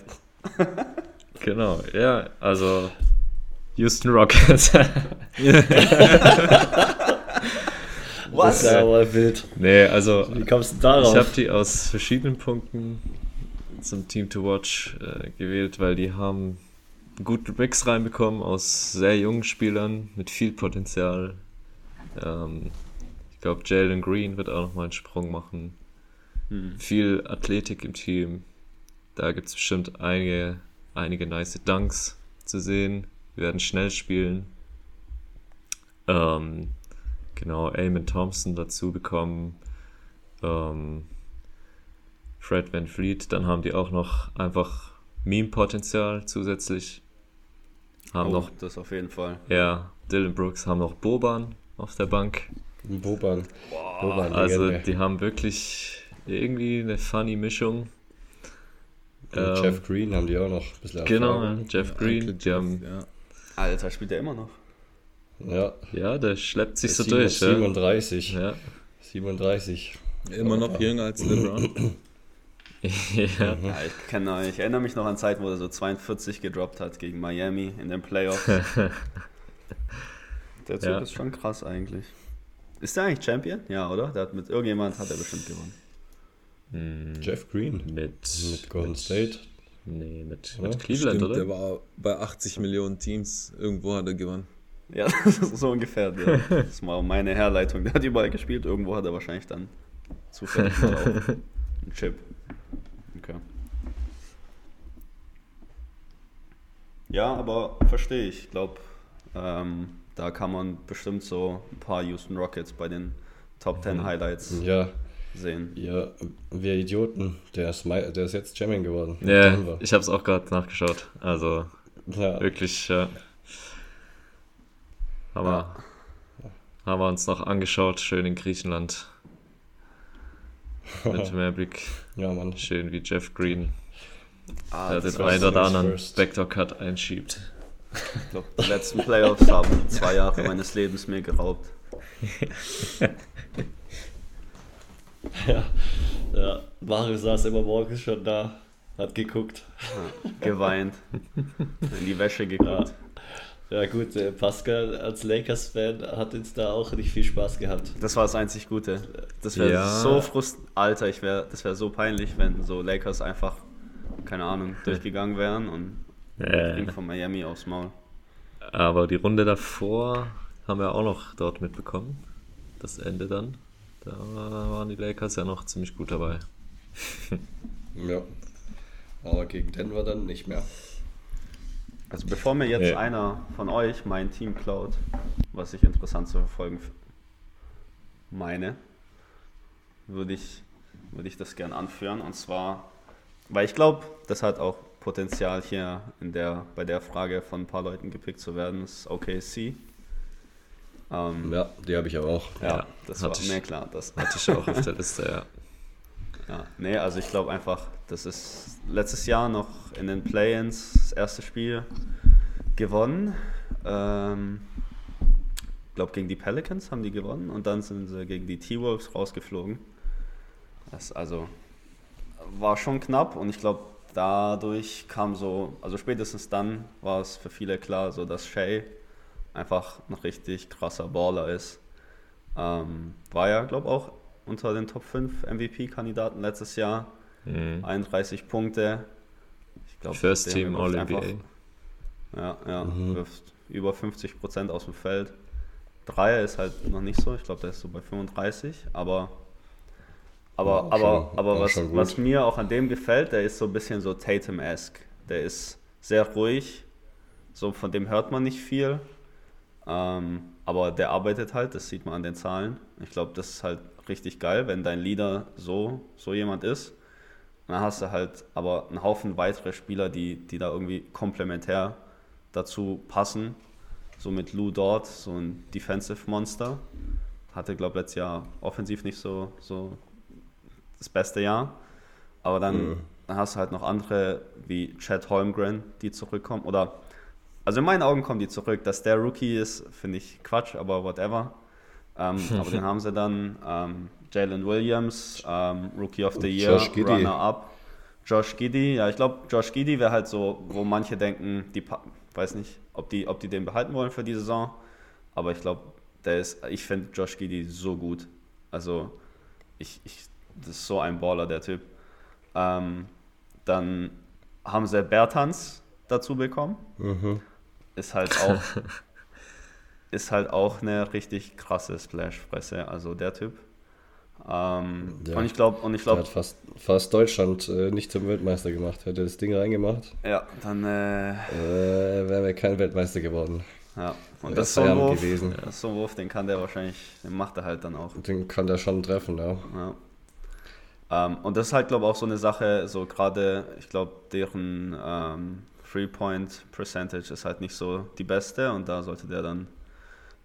genau, ja, also Houston Rockets. Das ist aber wild. nee, also Wie kommst du darauf? ich habe die aus verschiedenen Punkten zum Team to Watch äh, gewählt, weil die haben guten Mix reinbekommen aus sehr jungen Spielern mit viel Potenzial. Ähm, glaube, Jalen Green wird auch nochmal einen Sprung machen. Hm. Viel Athletik im Team. Da gibt es bestimmt einige, einige nice Dunks zu sehen. Wir werden schnell spielen. Ähm, genau, Eamon Thompson dazu bekommen. Ähm, Fred Van Fleet. Dann haben die auch noch einfach Meme-Potenzial zusätzlich. Haben Oh, noch, das auf jeden Fall. ja, Dylan Brooks haben noch Boban auf der Bank. Boban. Boban, Also die haben wirklich irgendwie eine funny Mischung. Ähm, Jeff Green haben die auch noch ein bisschen Genau, Erfahrung. Jeff Green, die haben, ja. Alter, spielt er immer noch? Ja, ja, der schleppt sich so Sieben- durch. Ja. 37. Ja. 37. Immer noch jünger als LeBron. ja. Ja, ich, noch- ich erinnere mich noch an Zeiten, wo er so 42 gedroppt hat gegen Miami in den Playoffs. Der Zug Ja. ist schon krass eigentlich. Ist der eigentlich Champion? Ja, oder? Der hat mit irgendjemand hat er bestimmt gewonnen. Hm, Jeff Green. mit, Mit Golden State. Nee, mit, Oder? mit Cleveland, Stimmt, der oder? war bei 80 Millionen Teams. Irgendwo hat er gewonnen. Ja, das ist so ungefähr. Der, das ist mal meine Herleitung. Der hat überall gespielt. Irgendwo hat er wahrscheinlich dann zufällig auch einen Chip. Okay. Ja, aber verstehe ich. Ich glaube, ähm, da kann man bestimmt so ein paar Houston Rockets bei den Top 10 Highlights Ja, sehen. ja, wir Idioten. Der ist, der ist jetzt Champion geworden. Ja, Denver. ich habe es auch gerade nachgeschaut. Also ja. wirklich, ja. Haben, wir, haben wir uns noch angeschaut, schön in Griechenland. Mit mehr Blick, ja, Mann. schön wie Jeff Green, Ah, der den einen oder anderen. Backdoor-Cut einschiebt. Ich glaub, die letzten Playoffs haben zwei Jahre meines Lebens mir geraubt. Ja, ja. Mario saß immer morgens schon da, hat geguckt. Geweint. In die Wäsche geguckt. Ja gut, der Pascal als Lakers-Fan hat jetzt da auch nicht viel Spaß gehabt. Das war das einzig Gute. Das wäre Ja. so frustrierend. Alter, ich wär, das wäre so peinlich, wenn so Lakers einfach, keine Ahnung, durchgegangen wären und Äh, ging von Miami aufs Maul. aber die Runde davor haben wir auch noch dort mitbekommen. Das Ende dann. Da waren die Lakers ja noch ziemlich gut dabei. Ja. Aber gegen Denver dann nicht mehr. Also bevor mir jetzt Ja. einer von euch mein Team klaut, was ich interessant zu verfolgen meine, würde ich, würde ich das gern anführen. Und zwar, weil ich glaube, das hat auch Potenzial hier in der, bei der Frage von ein paar Leuten gepickt zu werden, ist OKC. Ähm, Ja, die habe ich aber auch. ja, Ja, das hatte war ich. mir klar. Das, Hatte ich auch auf der Liste, ja. Ja, nee, also ich glaube einfach, das ist letztes Jahr noch in den Play-ins das erste Spiel gewonnen. Ähm, ich glaube, gegen die Pelicans haben die gewonnen und dann sind sie gegen die T-Wolves rausgeflogen. Das also war schon knapp und ich glaube, dadurch kam so, also spätestens dann war es für viele klar, so dass Shay einfach ein richtig krasser Baller ist. Ähm, war ja, glaube auch unter den Top 5 MVP-Kandidaten letztes Jahr. Mhm. 31 Punkte. Ich glaub, First Team All-NBA. Ja, ja, Mhm. wirft über 50 Prozent aus dem Feld. Dreier ist halt noch nicht so. Ich glaube, der ist so bei 35. Aber, aber, Auch aber, schon- aber was, was mir auch an dem gefällt, der ist so ein bisschen so Tatum-esque. Der ist sehr ruhig. So von dem hört man nicht viel. Ähm, aber der arbeitet halt, das sieht man an den Zahlen. Ich glaube, das ist halt richtig geil, wenn dein Leader so, so jemand ist. Und dann hast du halt aber einen Haufen weitere Spieler, die, die da irgendwie komplementär dazu passen. So mit Lou Dort, so ein Defensive Monster. Hatte, glaube ich, letztes Jahr offensiv nicht so, so das beste Jahr. Aber dann, Mhm. dann hast du halt noch andere wie Chad Holmgren, die zurückkommen. Oder, also in meinen Augen kommen die zurück. Dass der Rookie ist, finde ich Quatsch, aber whatever. Ähm, aber den haben sie dann. Ähm, Jalen Williams, ähm, Rookie of the Year. Runner-up. Josh Giddy, ja, ich glaube, Josh Giddy wäre halt so, wo manche denken, die weiß nicht, ob die, ob die den behalten wollen für die Saison, aber ich glaube, der ist, ich finde Josh Giddy so gut. Also, ich, ich, das ist so ein Baller, der Typ. Ähm, dann haben sie Bertans dazu bekommen. Mhm. Ist halt auch, ist halt auch eine richtig krasse Splash-Fresse, also der Typ. Ähm, Ja. Und ich glaube, und ich Der glaube, hat fast, fast Deutschland äh, nicht zum Weltmeister gemacht. Hätte das Ding reingemacht, ja, dann, äh, äh, wären wir kein Weltmeister geworden. ja. Und das ist so ein Wurf, gewesen. das ist so ein Wurf, den kann der wahrscheinlich, den macht er halt dann auch. Den kann der schon treffen, ja. Ja. Ähm, und das ist halt, glaube ich, auch so eine Sache, so gerade, ich glaube, deren ähm, Three-Point-Percentage ist halt nicht so die beste und da sollte der dann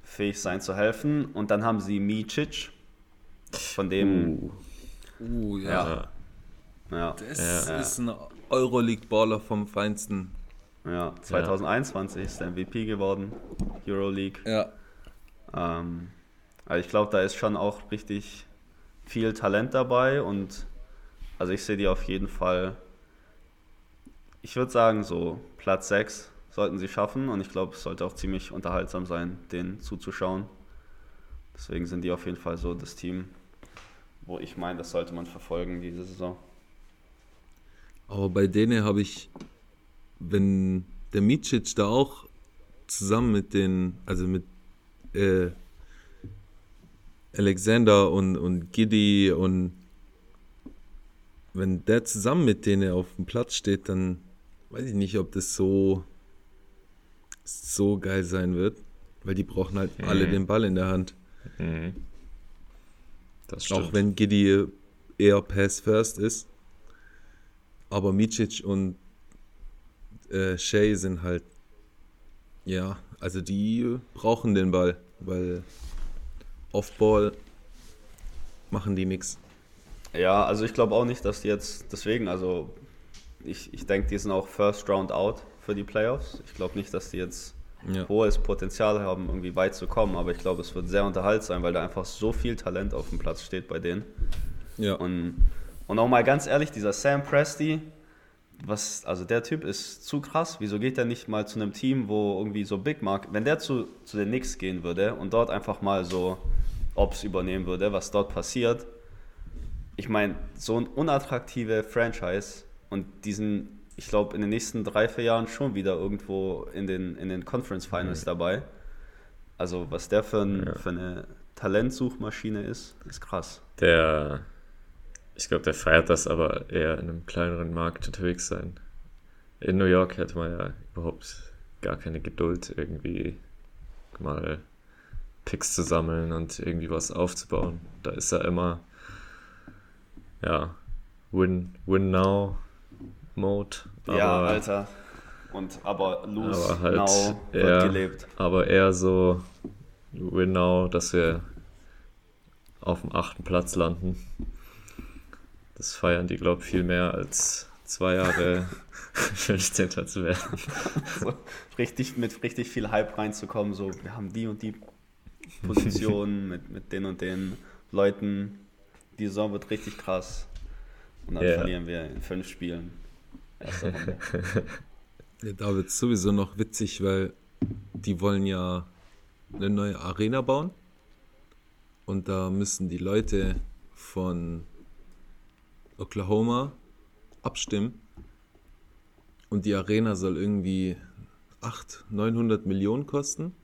fähig sein zu helfen. Und dann haben sie Micic, von dem, Uh, ja. Ja. ja, Das Ja. ist ein Euroleague-Baller vom Feinsten. ja, 2021 ist der MVP geworden, Euroleague. Ja. Ähm, also ich glaube, da ist schon auch richtig viel Talent dabei und also ich sehe die auf jeden Fall, ich würde sagen, so Platz 6 sollten sie schaffen und ich glaube, es sollte auch ziemlich unterhaltsam sein, denen zuzuschauen. Deswegen sind die auf jeden Fall so das Team, wo ich meine, das sollte man verfolgen diese Saison. Aber bei denen habe ich, wenn der Micic da auch zusammen mit den, also mit äh, Alexander und, und Giddy und wenn der zusammen mit denen auf dem Platz steht, dann weiß ich nicht, ob das so, so geil sein wird, weil die brauchen halt alle Mhm. den Ball in der Hand. Mhm. Auch wenn Giddy eher Pass First ist. Aber Micic und äh, Shea sind halt, ja, also die brauchen den Ball, weil Off-Ball machen die nichts. Ja, also ich glaube auch nicht, dass die jetzt deswegen, also ich, ich denke, die sind auch First Round out für die Playoffs. Ich glaube nicht, dass die jetzt Ja. hohes Potenzial haben, irgendwie weit zu kommen, aber ich glaube, es wird sehr unterhaltsam, weil da einfach so viel Talent auf dem Platz steht bei denen. Ja. Und, und auch mal ganz ehrlich, dieser Sam Presti, was, also der Typ ist zu krass. Wieso geht der nicht mal zu einem Team, wo irgendwie so Big Mark, wenn der zu, zu den Knicks gehen würde und dort einfach mal so Ops übernehmen würde, was dort passiert. Ich meine, so ein unattraktive Franchise und diesen, ich glaube, in den nächsten drei, vier Jahren schon wieder irgendwo in den, in den Conference Finals dabei. Also, was der für, ein, Ja. für eine Talentsuchmaschine ist, ist krass. Der, ich glaube, der feiert das aber eher in einem kleineren Markt unterwegs sein. In New York hätte man ja überhaupt gar keine Geduld, irgendwie mal Picks zu sammeln und irgendwie was aufzubauen. Da ist er immer, ja, Win, Win Now Mode ja, aber- Alter. Und aber lose Aber halt now wird eher, gelebt. aber eher so win now, dass wir auf dem achten Platz landen. Das feiern die, glaube ich, viel mehr als zwei Jahre 15. zu werden. so richtig mit richtig viel Hype reinzukommen. So, wir haben die und die Positionen mit, mit den und den Leuten. Die Saison wird richtig krass. Und dann Ja. verlieren wir in fünf Spielen. Ja, da wird es sowieso noch witzig, weil die wollen ja eine neue Arena bauen. Und da müssen die Leute von Oklahoma abstimmen. Und die Arena soll irgendwie 800, 900 Millionen kosten.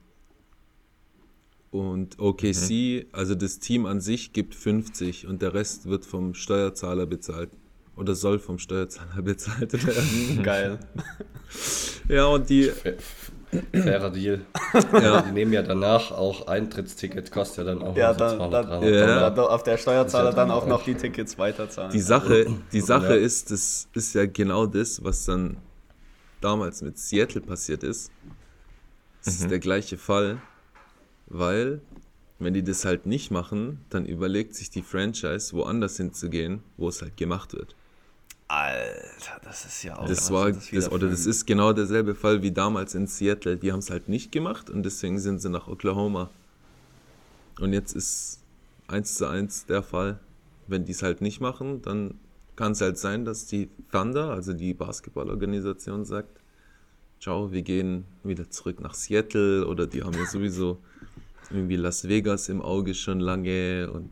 Und OKC, also das Team an sich, gibt 50 und der Rest wird vom Steuerzahler bezahlt. Oder soll vom Steuerzahler bezahlt werden. Geil. ja, und die, Fa- Fairer Deal. ja, Die nehmen ja danach auch Eintrittsticket, kostet ja dann auch Ja, noch so dann, 200, dann, 300 Ja. dann auf der Steuerzahler ja dann auch dann noch die Tickets weiterzahlen. Die Sache, die Sache Ja. ist, das ist ja genau das, was dann damals mit Seattle passiert ist. Das ist der gleiche Fall, weil wenn die das halt nicht machen, dann überlegt sich die Franchise, woanders hinzugehen, wo es halt gemacht wird. Alter, das ist ja auch Das war, wieder das, oder das ist genau derselbe Fall wie damals in Seattle. Die haben es halt nicht gemacht und deswegen sind sie nach Oklahoma. Und jetzt ist eins zu eins der Fall. Wenn die es halt nicht machen, dann kann es halt sein, dass die Thunder, also die Basketballorganisation, sagt, ciao, wir gehen wieder zurück nach Seattle oder die haben ja sowieso irgendwie Las Vegas im Auge schon lange und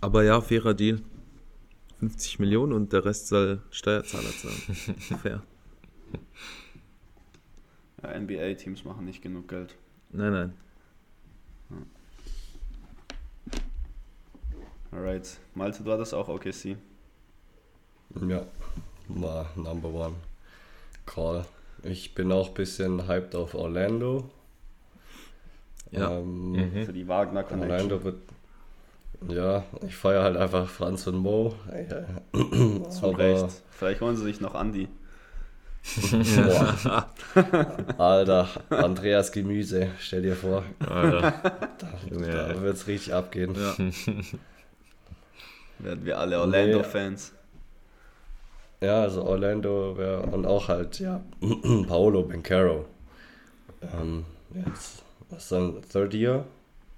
aber ja, fairer Deal. 50 Millionen und der Rest soll Steuerzahler zahlen. Fair. Ja, NBA-Teams machen nicht genug Geld. Nein, nein. Alright. Malte, du hattest auch OKC. Ja, war Number One Call. Ich bin auch ein bisschen hyped auf Orlando. Ja. Ähm, Mhm. Für die Wagner Connection. Orlando wird. Ja, ich feiere halt einfach Franz und Mo. Äh, Zu aber- Recht. Vielleicht holen sie sich noch Andi. Boah. Alter, Andreas Gemüse, stell dir vor. Alter. Da, da wird es richtig abgehen. Ja. Werden wir alle Orlando-Fans. Ja, also Orlando wär, und auch halt, ja, Paolo Bencaro. Ähm, jetzt, was ist dann, Third Year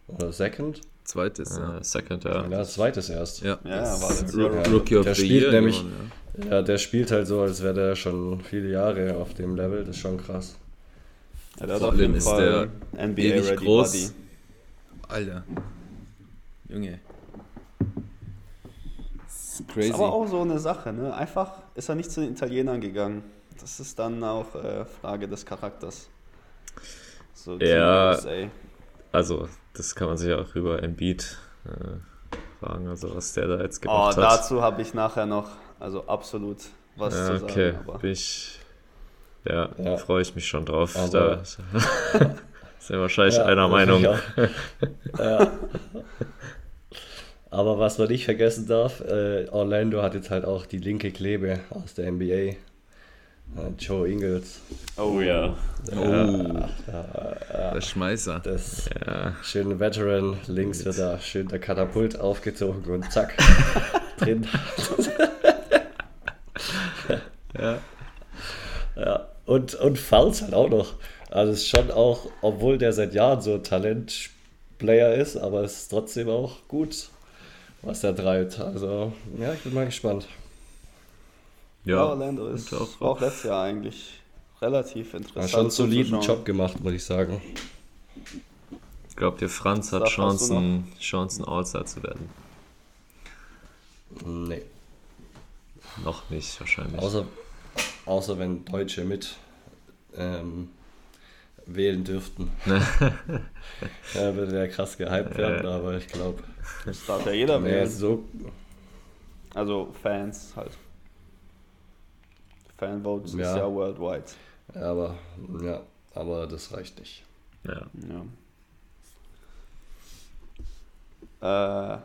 oder Second? Zweites, ja. Äh, Second, ja. Ja, zweites erst. Ja, Ja, das war ja- Rookie of Der the spielt Year nämlich- gewonnen, Ja, der spielt halt so, als wäre der schon viele Jahre auf dem Level. Das ist schon krass. Ja, der Vor allem ist Fall der NBA ewig Ready groß. Body. ja. Alter. Junge. Das ist crazy. Ist aber auch so eine Sache, ne? Einfach ist er nicht zu den Italienern gegangen. Das ist dann auch äh, Frage des Charakters. So Team Ja. USA. Also, das kann man sich auch über Embiid äh, fragen, also was der da jetzt Oh, gemacht hat. dazu habe ich nachher noch, also absolut was ja, zu sagen. okay, Aber bin ich, ja, Ja. freue ich mich schon drauf. Also- da sind wir wahrscheinlich Ja, einer Meinung. Ja. Aber was man nicht vergessen darf, äh, Orlando hat jetzt halt auch die linke Klebe aus der NBA. Joe Ingles. oh ja. oh, der Schmeißer. Das Ja, schöne Veteran. Links wird da schön der Katapult aufgezogen und zack, drin. ja. Ja, und, und Fouls halt auch noch. Also es ist schon auch, obwohl der seit Jahren so ein Talentplayer ist, aber es ist trotzdem auch gut, was er treibt. Also, ja, ich bin mal gespannt. Ja, ja. Orlando ist auch, auch- letztes Jahr eigentlich relativ Hat interessant. schon einen soliden. Job gemacht, muss ich sagen. Glaubt ihr, Franz hat Chancen, Chancen All-Star zu werden? Nee. Noch nicht, wahrscheinlich. Außer, außer wenn Deutsche mit ähm, wählen dürften. ja, würde der krass gehypt werden, aber ich glaube, Das darf ja jeder nee, wählen. so, Also Fans halt. Fanvotes ist Ja. ja worldwide. aber ja, aber das reicht nicht. ja. Ja. Äh,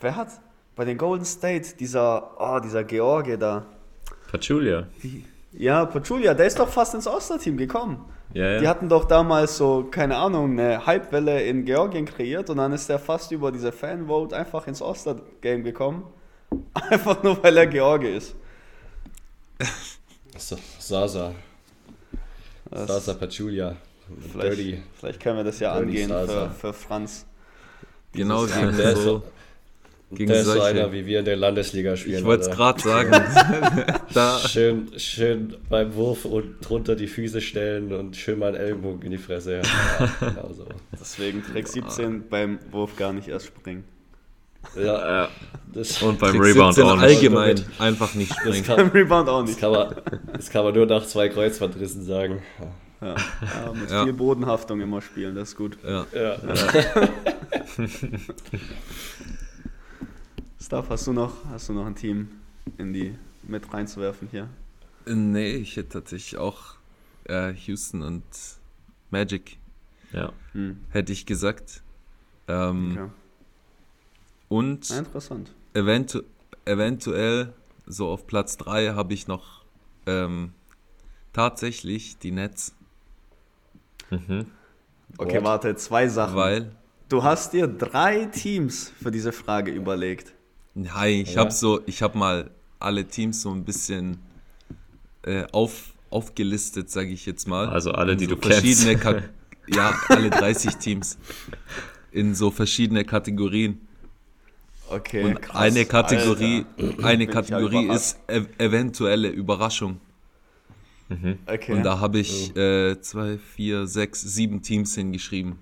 wer hat bei den Golden State dieser, oh, dieser George da, Pachulia. Ja, Pachulia, der ist doch fast ins Osterteam gekommen. Ja, ja. Die hatten doch damals so, keine Ahnung, eine Hypewelle in Georgien kreiert und dann ist er fast über diese Fanvote einfach ins Oster-Game gekommen. Einfach nur, weil er George ist. So, Sasa. Das- Sasa Pachulia. Vielleicht, Dirty. vielleicht können wir das ja Dirty angehen für, für Franz. Genau, gegen Der ist so, so, gegen der ist so solche. einer, wie wir in der Landesliga spielen. ich wollte es gerade sagen. da, Schön, schön beim Wurf und drunter die Füße stellen und schön mal einen Ellenbogen in die Fresse. Ja, genau so. Deswegen Trick 17 beim Wurf gar nicht erst springen. Ja, Ja. das, Und beim Rebound 17 auch nicht. allgemein einfach nicht das, springen. kann, Beim Rebound auch das, nicht. kann man, das kann man nur nach zwei Kreuzbandrissen sagen. Ja. Ja, mit Ja. viel Bodenhaftung immer spielen, das ist gut. Ja. Ja. Staff, hast du noch, hast du noch ein Team in die mit reinzuwerfen hier? Nee, ich hätte tatsächlich auch äh, Houston und Magic, Ja. Hm. hätte ich gesagt. Ähm, Okay. Und Ja, interessant. eventu eventuell so auf Platz 3 habe ich noch ähm, tatsächlich die Nets, Mhm. Okay, What? warte, zwei Sachen. weil Du hast dir drei Teams für diese Frage überlegt. Hi, ich Ja. habe so, ich habe mal alle Teams so ein bisschen äh, auf, aufgelistet, sage ich jetzt mal. Also alle, die so du kennst. verschiedene Ka ja, alle 30 Teams in so verschiedene Kategorien. Okay, Und krass, eine Kategorie, Alter. eine ich ja Kategorie ist ev eventuelle Überraschung. Okay. Und da habe ich äh, zwei, vier, sechs, sieben Teams hingeschrieben.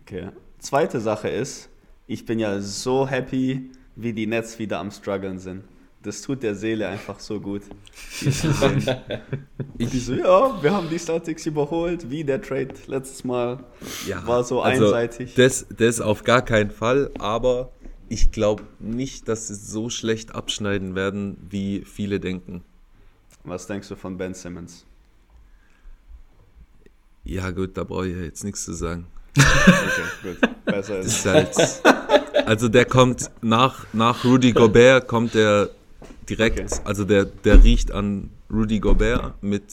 okay. Zweite Sache ist, ich bin ja so happy, wie die Nets wieder am struggeln sind. Das tut der Seele einfach so gut. Die so, ja, wir haben die Celtics überholt, wie der Trade letztes Mal war so einseitig. Also Das, das auf gar keinen Fall, aber ich glaube nicht, dass sie so schlecht abschneiden werden, wie viele denken. Was denkst du von Ben Simmons? Ja gut, da brauche ich ja jetzt nichts zu sagen. Okay, gut. Besser ist. ist halt, also der kommt nach, nach Rudy Gobert, kommt der direkt, Okay. also der, der riecht an Rudy Gobert mit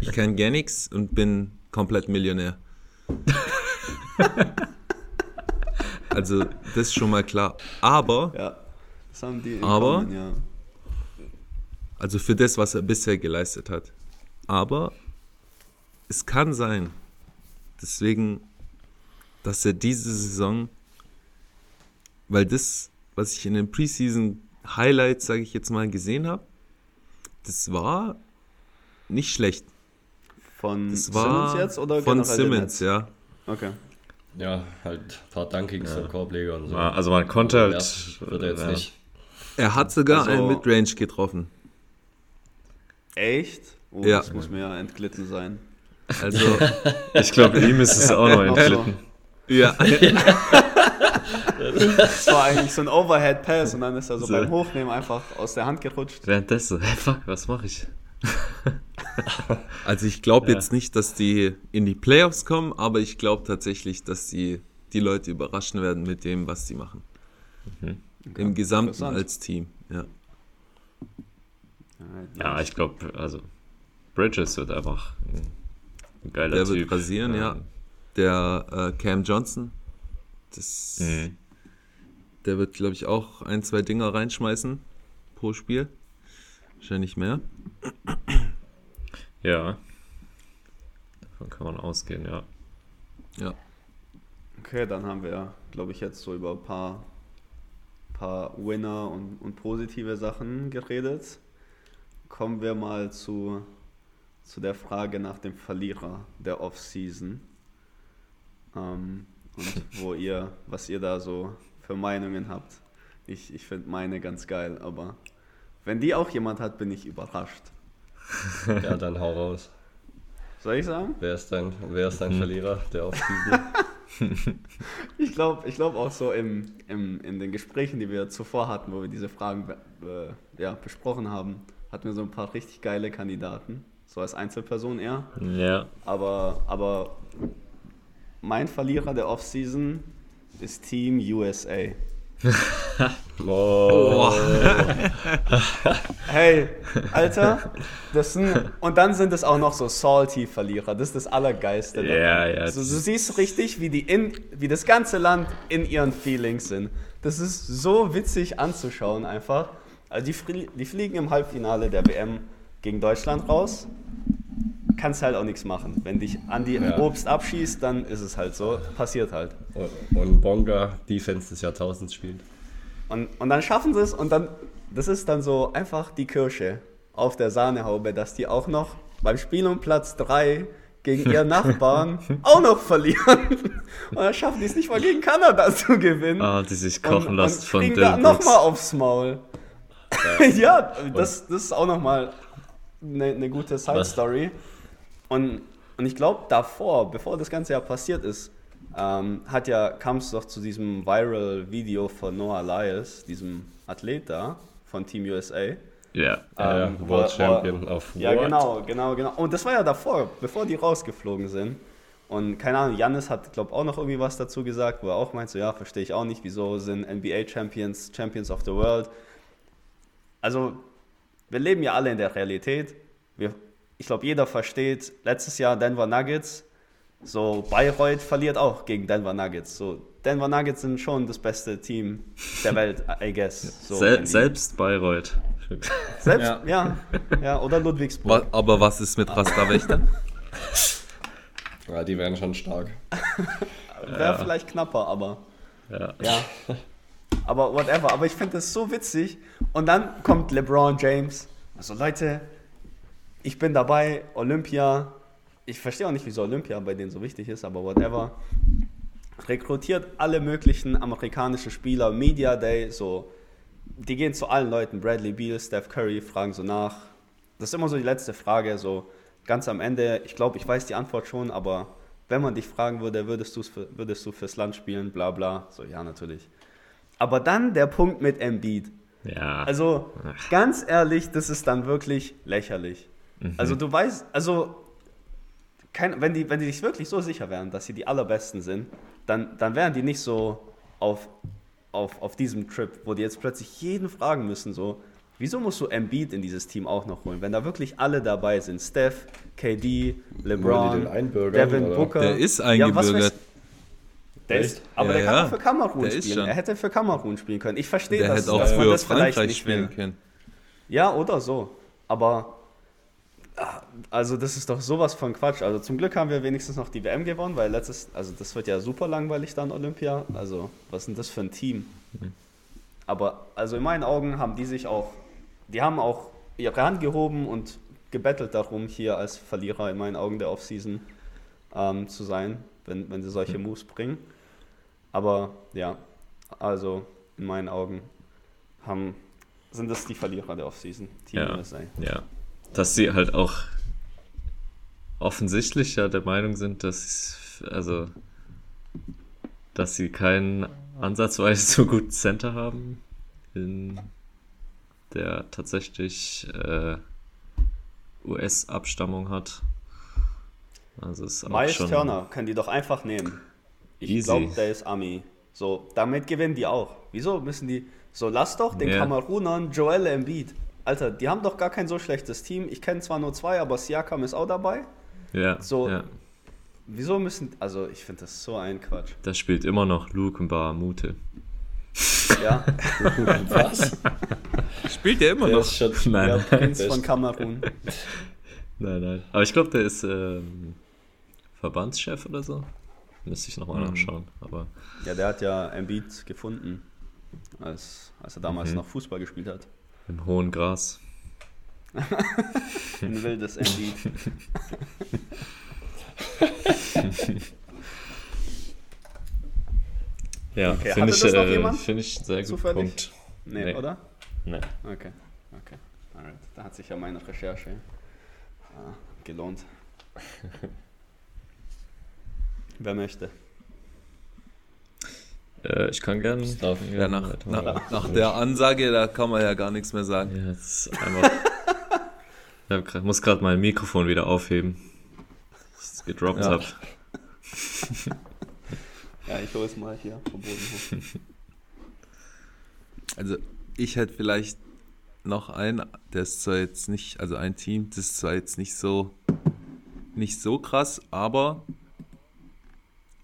ich kann gar nichts und bin komplett Millionär. Also das ist schon mal klar. Aber Ja, das haben die Aber- Common, ja. Also für das, was er bisher geleistet hat. Aber es kann sein, deswegen, dass er diese Saison, weil das, was ich in den Preseason Highlights, sage ich jetzt mal, gesehen habe, das war nicht schlecht. Von Das Simmons jetzt oder von Simmons, ja. Okay. Ja, halt ein paar Dunkings und Korbleger und so. Ja, Also man konnte halt. Ja, wird er jetzt ja. nicht. Er hat sogar Also- einen Midrange getroffen. Echt? Oh, Ja. das muss mir ja entglitten sein. Also, Ich glaube, ihm ist es auch noch Auch so. entglitten. ja. Das war eigentlich so ein Overhead Pass und dann ist er so So. beim Hochnehmen einfach aus der Hand gerutscht. Währenddessen, hey, fuck, was mache ich? Also ich glaube Ja. jetzt nicht, dass die in die Playoffs kommen, aber ich glaube tatsächlich, dass die die Leute überraschen werden mit dem, was sie machen. Im Gesamten als Team. Ja. Ja, ich glaube, also Bridges wird einfach ein, geiler Der Typ. wird rasieren, ja. Der äh, Cam Johnson, das, Mhm. der wird, glaube ich, auch ein, zwei Dinger reinschmeißen pro Spiel. Wahrscheinlich mehr. Ja. Davon kann man ausgehen, ja. Ja. Okay, dann haben wir, glaube ich, jetzt so über ein paar, paar Winner und, und positive Sachen geredet. Kommen wir mal zu, zu der Frage nach dem Verlierer der Offseason. Ähm, und wo ihr, was ihr da so für Meinungen habt. Ich, ich finde meine ganz geil, aber wenn die auch jemand hat, bin ich überrascht. Ja, dann hau raus. Soll ich sagen? Wer ist dein, wer ist dein Verlierer der Offseason? Ich glaube ich glaub auch so im, im, in den Gesprächen, die wir zuvor hatten, wo wir diese Fragen be- äh, ja, besprochen haben, hatten wir so ein paar richtig geile Kandidaten. So als Einzelperson eher. Ja. Aber, aber mein Verlierer der Offseason ist Team USA. Oh. Hey, Alter, das sind, und dann sind es auch noch so salty Verlierer. Das ist das Allergeiste. Ja, ja, So, das du siehst richtig, wie, die in, wie das ganze Land in ihren Feelings sind. Das ist so witzig anzuschauen einfach. Also die, die fliegen im Halbfinale der WM gegen Deutschland raus. Kannst halt auch nichts machen. Wenn dich an die Ja. Obst abschießt, dann ist es halt so. Passiert halt. Und, und Bonga Defense des Jahrtausends spielt. Und, und dann schaffen sie es und dann, das ist dann so einfach die Kirsche auf der Sahnehaube, dass die auch noch beim Spiel um Platz 3 gegen ihren Nachbarn auch noch verlieren. Und dann schaffen die es nicht mal gegen Kanada zu gewinnen. Ah, die sich kochen und, lassen und von kriegen Dylan da Brooks. nochmal aufs Maul. Ja, das, das ist auch nochmal eine, eine gute Side-Story. Und, und ich glaube, davor, bevor das ganze ja passiert ist, ähm, hat ja, kam es doch zu diesem Viral-Video von Noah Lyles, diesem Athlet da von Team USA. Ja. Ja, Ähm, wo- World wo- Champion auf Ja, What? genau, genau, genau. Und das war ja davor, bevor die rausgeflogen sind. Und keine Ahnung, Jannis hat, glaube auch noch irgendwie was dazu gesagt, wo er auch meint, so ja, verstehe ich auch nicht, wieso sind NBA-Champions Champions of the World. Also, wir leben ja alle in der Realität. Ich glaube, jeder versteht, letztes Jahr Denver Nuggets, so Bayreuth verliert auch gegen Denver Nuggets. So, Denver Nuggets sind schon das beste Team der Welt, I guess. So, Sel selbst Bayreuth. Selbst, Ja. ja. ja, oder Ludwigsburg. Aber was ist mit Rasterwächtern? Ja, die wären schon stark. Wäre vielleicht knapper, aber Ja. ja. Aber whatever. Aber ich finde das so witzig. Und dann kommt LeBron James. Also Leute, ich bin dabei, Olympia. Ich verstehe auch nicht, wieso Olympia bei denen so wichtig ist, aber whatever. Rekrutiert alle möglichen amerikanischen Spieler, Media Day, so. Die gehen zu allen Leuten, Bradley Beal, Steph Curry, fragen so nach. Das ist immer so die letzte Frage, so ganz am Ende. Ich glaube, ich weiß die Antwort schon, aber wenn man dich fragen würde, würdest, für, würdest du fürs Land spielen, bla bla. So, ja, natürlich. Aber dann der Punkt mit Embiid. Ja. Also, ganz ehrlich, das ist dann wirklich lächerlich. Also, du weißt, also, kein, wenn, die, wenn die sich wirklich so sicher wären, dass sie die allerbesten sind, dann, dann wären die nicht so auf, auf, auf diesem Trip, wo die jetzt plötzlich jeden fragen müssen, so, wieso musst du Embiid in dieses Team auch noch holen, wenn da wirklich alle dabei sind? Steph, KD, LeBron, Devin oder? Booker. Der ist was eingebürgert. weiß- der ist, aber Ja, der kann ja. auch für Kamerun spielen. Er hätte für Kamerun spielen können. Ich verstehe Der das, hätte auch dass man für das vielleicht Frankreich nicht spielen will. können. Ja, oder so. Aber also das ist doch sowas von Quatsch. Also zum Glück haben wir wenigstens noch die WM gewonnen, weil letztes, also das wird ja super langweilig dann Olympia. Also was ist denn das für ein Team? Aber also in meinen Augen haben die sich auch, die haben auch ihre Hand gehoben und gebettelt darum, hier als Verlierer in meinen Augen der Offseason ähm, zu sein, wenn, wenn sie solche Moves bringen. Aber ja, also in meinen Augen haben, sind das die Verlierer der Offseason, Team Ja. USA. Ja. Dass sie halt auch offensichtlich ja der Meinung sind, dass also dass sie keinen ansatzweise so guten Center haben, in der tatsächlich äh, US-Abstammung hat. Also ist auch Miles schon Turner können die doch einfach nehmen. Ich glaube, der ist Ami. So, damit gewinnen die auch. Wieso müssen die. So, lass doch den Ja. Kamerunern Joel Embiid. Alter, die haben doch gar kein so schlechtes Team. Ich kenne zwar nur zwei, aber Siakam ist auch dabei. ja, so- ja. Wieso müssen. Also, ich finde das so ein Quatsch. Da spielt immer noch Luke Mute. Ja, Was? Spielt der immer Der noch? ist schon, Nein, der nein, Prinz von Kamerun. nein, nein. Aber ich glaube, der ist ähm, Verbandschef oder so. Müsste ich nochmal Mhm. nachschauen. Aber Ja, der hat ja Embiid gefunden, als, als er damals Mhm. noch Fußball gespielt hat. Im hohen Gras. Ein wildes Embiid. Ja, Okay, finde ich, äh, finde ich sehr gut Zufällig? Punkt. Nee, Nee. oder? Nee. Okay, okay. Alright. Da hat sich ja meine Recherche ah, gelohnt. Wer möchte? Äh, ich kann gerne. Darf- Ja, nach, nach, nach der Ansage, da kann man ja gar nichts mehr sagen. Ja, jetzt ist einfach. ich grad, muss gerade mein Mikrofon wieder aufheben. Das es gedroppt Ja. habe. Ja, ich hole es mal hier vom Boden hoch. Also ich hätte vielleicht noch einen, der ist zwar jetzt nicht, also ein Team, das ist zwar jetzt nicht so, nicht so krass, aber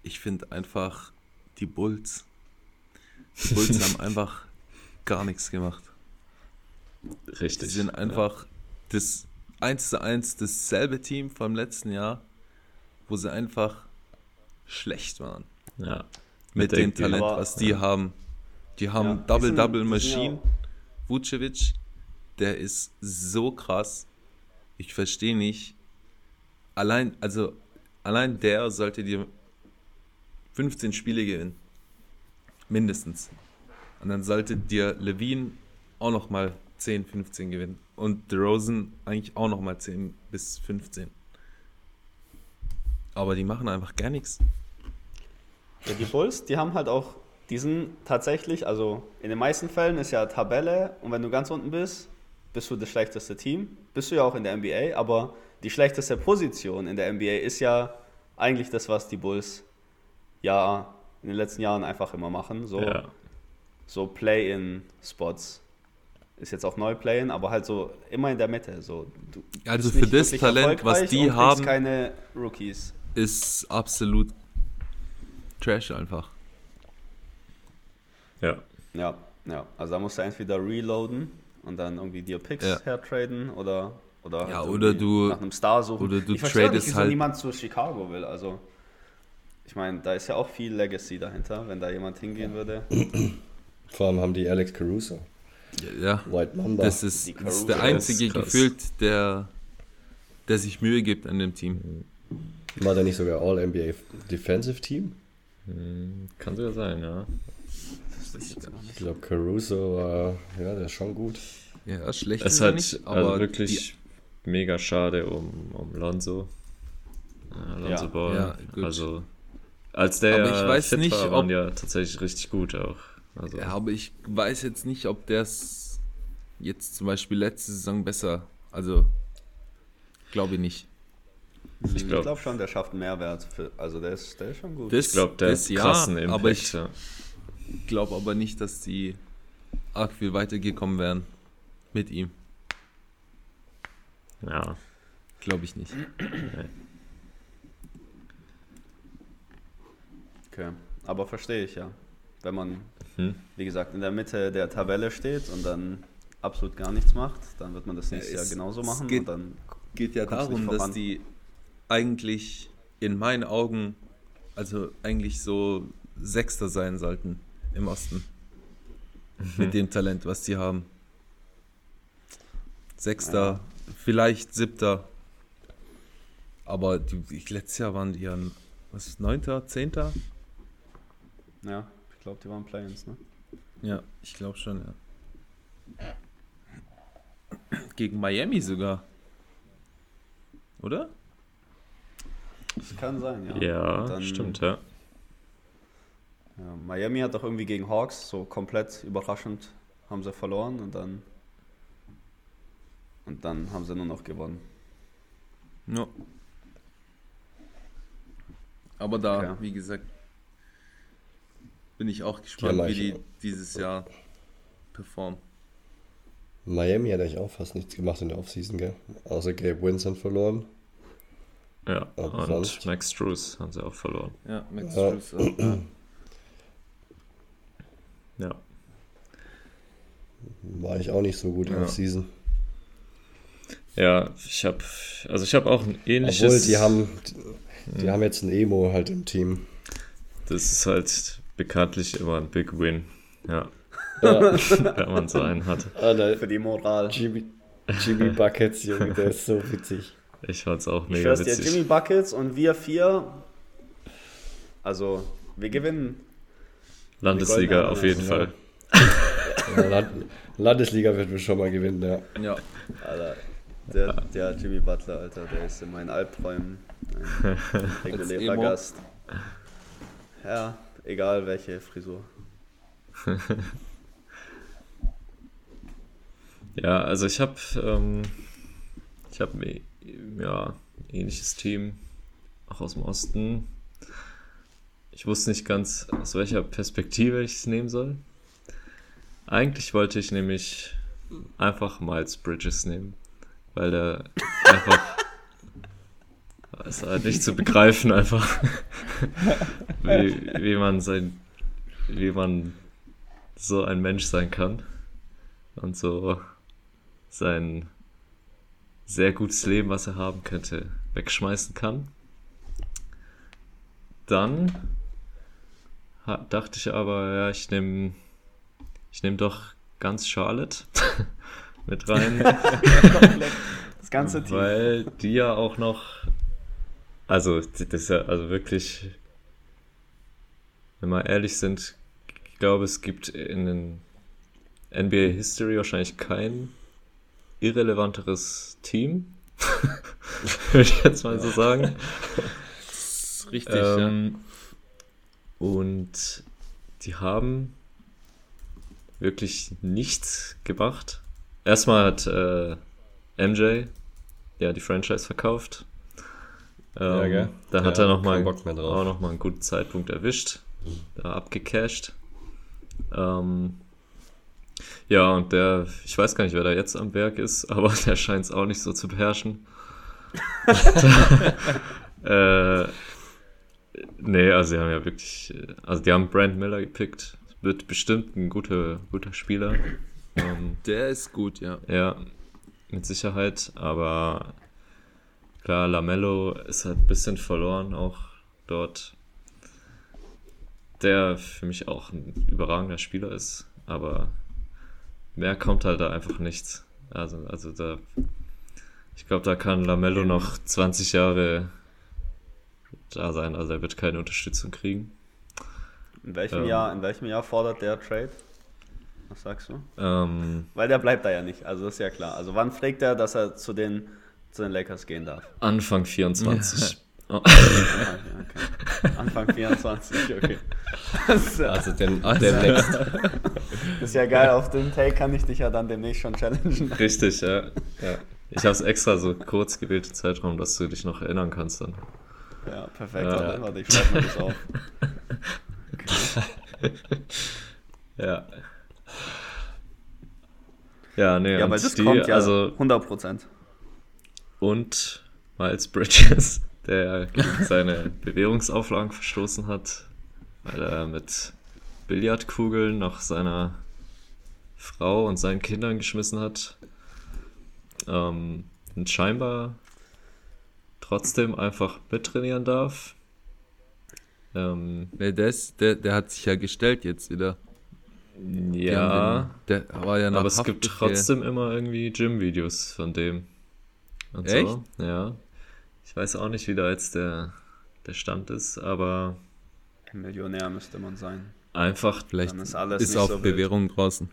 ich finde einfach die Bulls. Die Bulls haben einfach gar nichts gemacht. Richtig. Sie sind einfach das 1 zu 1 dasselbe Team vom letzten Jahr, wo sie einfach schlecht waren. Ja. Mit der- dem Talent, Aber- was die haben. Die haben Ja, die sind- Double-Double ja Machine. Vucevic, der ist so krass. Ich verstehe nicht. Allein, also, allein der sollte dir 15 Spiele gewinnen. Mindestens. Und dann sollte dir Levine auch nochmal 10, 15 gewinnen. Und DeRozan eigentlich auch nochmal 10 bis 15. Aber die machen einfach gar nichts. Ja, die Bulls, die haben halt auch, die sind tatsächlich, also in den meisten Fällen ist ja Tabelle und wenn du ganz unten bist, bist du das schlechteste Team. Bist du ja auch in der NBA, aber die schlechteste Position in der NBA ist ja eigentlich das, was die Bulls ja in den letzten Jahren einfach immer machen. So, Ja. so Play-in-Spots. Ist jetzt auch neu Play-in, aber halt so immer in der Mitte. So, du Also für das Talent, was die haben, keine Rookies. ist absolut Trash einfach. Ja. Ja, ja. Also da musst du entweder reloaden und dann irgendwie dir Picks Ja. hertraden oder oder, Ja, halt oder du- nach einem Star suchen. oder du ich tradest nicht, wieso halt- niemand zu Chicago will. Also ich meine, da ist ja auch viel Legacy dahinter, wenn da jemand hingehen würde. Vor allem haben die Alex Caruso, Ja, White Mamba. das ist, Die das ist der ist einzige krass. gefühlt, der, der sich Mühe gibt an dem Team. War der nicht sogar All-NBA Defensive Team? Hm, Kann sogar sein, ja. Ich glaube, Caruso war, ja, der ist schon gut. Ja, schlecht Es ist ist halt nicht, also aber wirklich mega schade um, um Lonzo. Äh, Lonzo Ja. Ball. Ja, gut. Also, als der Aber ich weiß fit nicht, war, waren ob- ja tatsächlich richtig gut auch. Also, ja, aber ich weiß jetzt nicht, ob der es jetzt zum Beispiel letzte Saison besser, also glaube ich nicht. Ich Ich glaub- glaube schon, der schafft einen Mehrwert. Für, also der ist, der ist schon gut. Das, ich glaube, der das hat krassen Impact. aber ich ja. glaube aber nicht, dass die arg viel weitergekommen wären mit ihm. ja. Glaube ich nicht. Okay. Aber verstehe ich ja. Wenn man, Hm. wie gesagt, in der Mitte der Tabelle steht und dann absolut gar nichts macht, dann wird man das Ja, nächstes Jahr es- genauso es machen geht- und dann geht ja darum, dass die eigentlich in meinen Augen, also eigentlich so Sechster sein sollten im Osten. Mit dem Talent, was die haben. Sechster, vielleicht Siebter. Aber die, letztes Jahr waren die ja, was, Neunter, Zehnter? Ja, ich glaube, die waren Play-ins, ne? Ja, ich glaube schon, ja. Gegen Miami sogar. Oder? Das kann sein, ja. Ja, Dann- stimmt, ja. ja. Miami hat doch irgendwie gegen Hawks so komplett überraschend haben sie verloren und dann und dann haben sie nur noch gewonnen. Ja. Aber da, Okay. wie gesagt, bin ich auch gespannt, Ja, wie die dieses Jahr performen. Miami hat eigentlich auch fast nichts gemacht in der Offseason, gell? Außer Gabe Winston verloren. Ja, Aber und sonst? Max Struess haben sie auch verloren. Ja, Max Ja. Strus auch, ja. Ja. War ich auch nicht so gut in Ja. der Offseason. Ja, ich habe also ich habe auch ein ähnliches Obwohl, die haben, die, die haben jetzt ein Emo halt im Team. Das ist halt bekanntlich immer ein Big Win. Ja, Ja, wenn man so einen hat. Alter, Für die Moral. Jimmy, Jimmy Buckets, Junge, der ist so witzig. Ich fand's auch Ich mega dir, witzig. Jimmy Buckets und wir vier, also wir gewinnen. Landesliga auf jeden Fall. Der Land Landesliga wird wir schon mal gewinnen, ja. ja. Alter, der, der Jimmy Butler, Alter, der ist in meinen Albträumen ein regulärer. Gast. Ja, egal welche Frisur. Ja, also ich habe ähm, ich habe ja ähnliches Team auch aus dem Osten. Ich wusste nicht ganz aus welcher Perspektive ich es nehmen soll. Eigentlich wollte ich nämlich einfach Miles Bridges nehmen, weil der einfach ist halt nicht zu begreifen einfach, wie, wie man sein, wie man so ein Mensch sein kann und so sein sehr gutes Leben, was er haben könnte, wegschmeißen kann. Dann dachte ich aber, ja, ich nehme ich nehm doch ganz Charlotte mit rein. Das ganze Team. weil die ja auch noch, also das ist ja also wirklich, wenn wir ehrlich sind, ich glaube, es gibt in den NBA History wahrscheinlich kein irrelevanteres Team, würde ich jetzt mal so sagen. Das ist richtig, ja. Ähm, Und die haben wirklich nichts gemacht. Erstmal hat äh, MJ ja die Franchise verkauft. Ähm, Ja, gell? Da hat Ja, er noch mal, keinen Bock mehr drauf. auch noch mal einen guten Zeitpunkt erwischt, da abgecasht. Ähm, ja, und der, ich weiß gar nicht, wer da jetzt am Werk ist, aber der scheint es auch nicht so zu beherrschen. äh, nee, also sie haben ja wirklich, also die haben Brand Miller gepickt. Wird bestimmt ein guter, guter Spieler. Ähm, Der ist gut, ja. ja, mit Sicherheit, aber klar, Lamello ist halt ein bisschen verloren auch dort. Der für mich auch ein überragender Spieler ist, aber mehr kommt halt da einfach nichts. Also, also da, ich glaube, da kann Lamello noch 20 Jahre da sein, also er wird keine Unterstützung kriegen. In welchem, Ähm. Jahr, in welchem Jahr fordert der Trade? Was sagst du? Ähm, Weil der bleibt da ja nicht, also das ist ja klar. Also wann fragt er, dass er zu den, zu den Lakers gehen darf? Anfang 24. Oh. Ah, ja, okay. Anfang 24, okay. Das ist, ja, Also den, Also- demnächst. ist ja geil, auf den Take kann ich dich ja dann demnächst schon challengen. Richtig, ja. ja. Ich habe es extra so kurz gewählte Zeitraum, dass du dich noch erinnern kannst dann. Ja, perfekt. Ja. Warte, Warte, ich schreibe mir das auf. Ja. Ja, nee, Ja, weil das die, kommt ja also 100 Prozent. Und Miles Bridges, der gegen seine Bewährungsauflagen verstoßen hat, weil er mit Billardkugeln nach seiner Frau und seinen Kindern geschmissen hat. Ähm, und scheinbar trotzdem einfach mittrainieren darf. Ähm, Nee, der, ist, der, der hat sich ja gestellt jetzt wieder. Ja, Den, der war ja aber es gibt trotzdem immer irgendwie Gym-Videos von dem. Und so. Echt? Ja. Ich weiß auch nicht, wie da jetzt der, der Stand ist, aber Millionär müsste man sein. einfach, Vielleicht ist alles ist auf so wild. Bewährung draußen.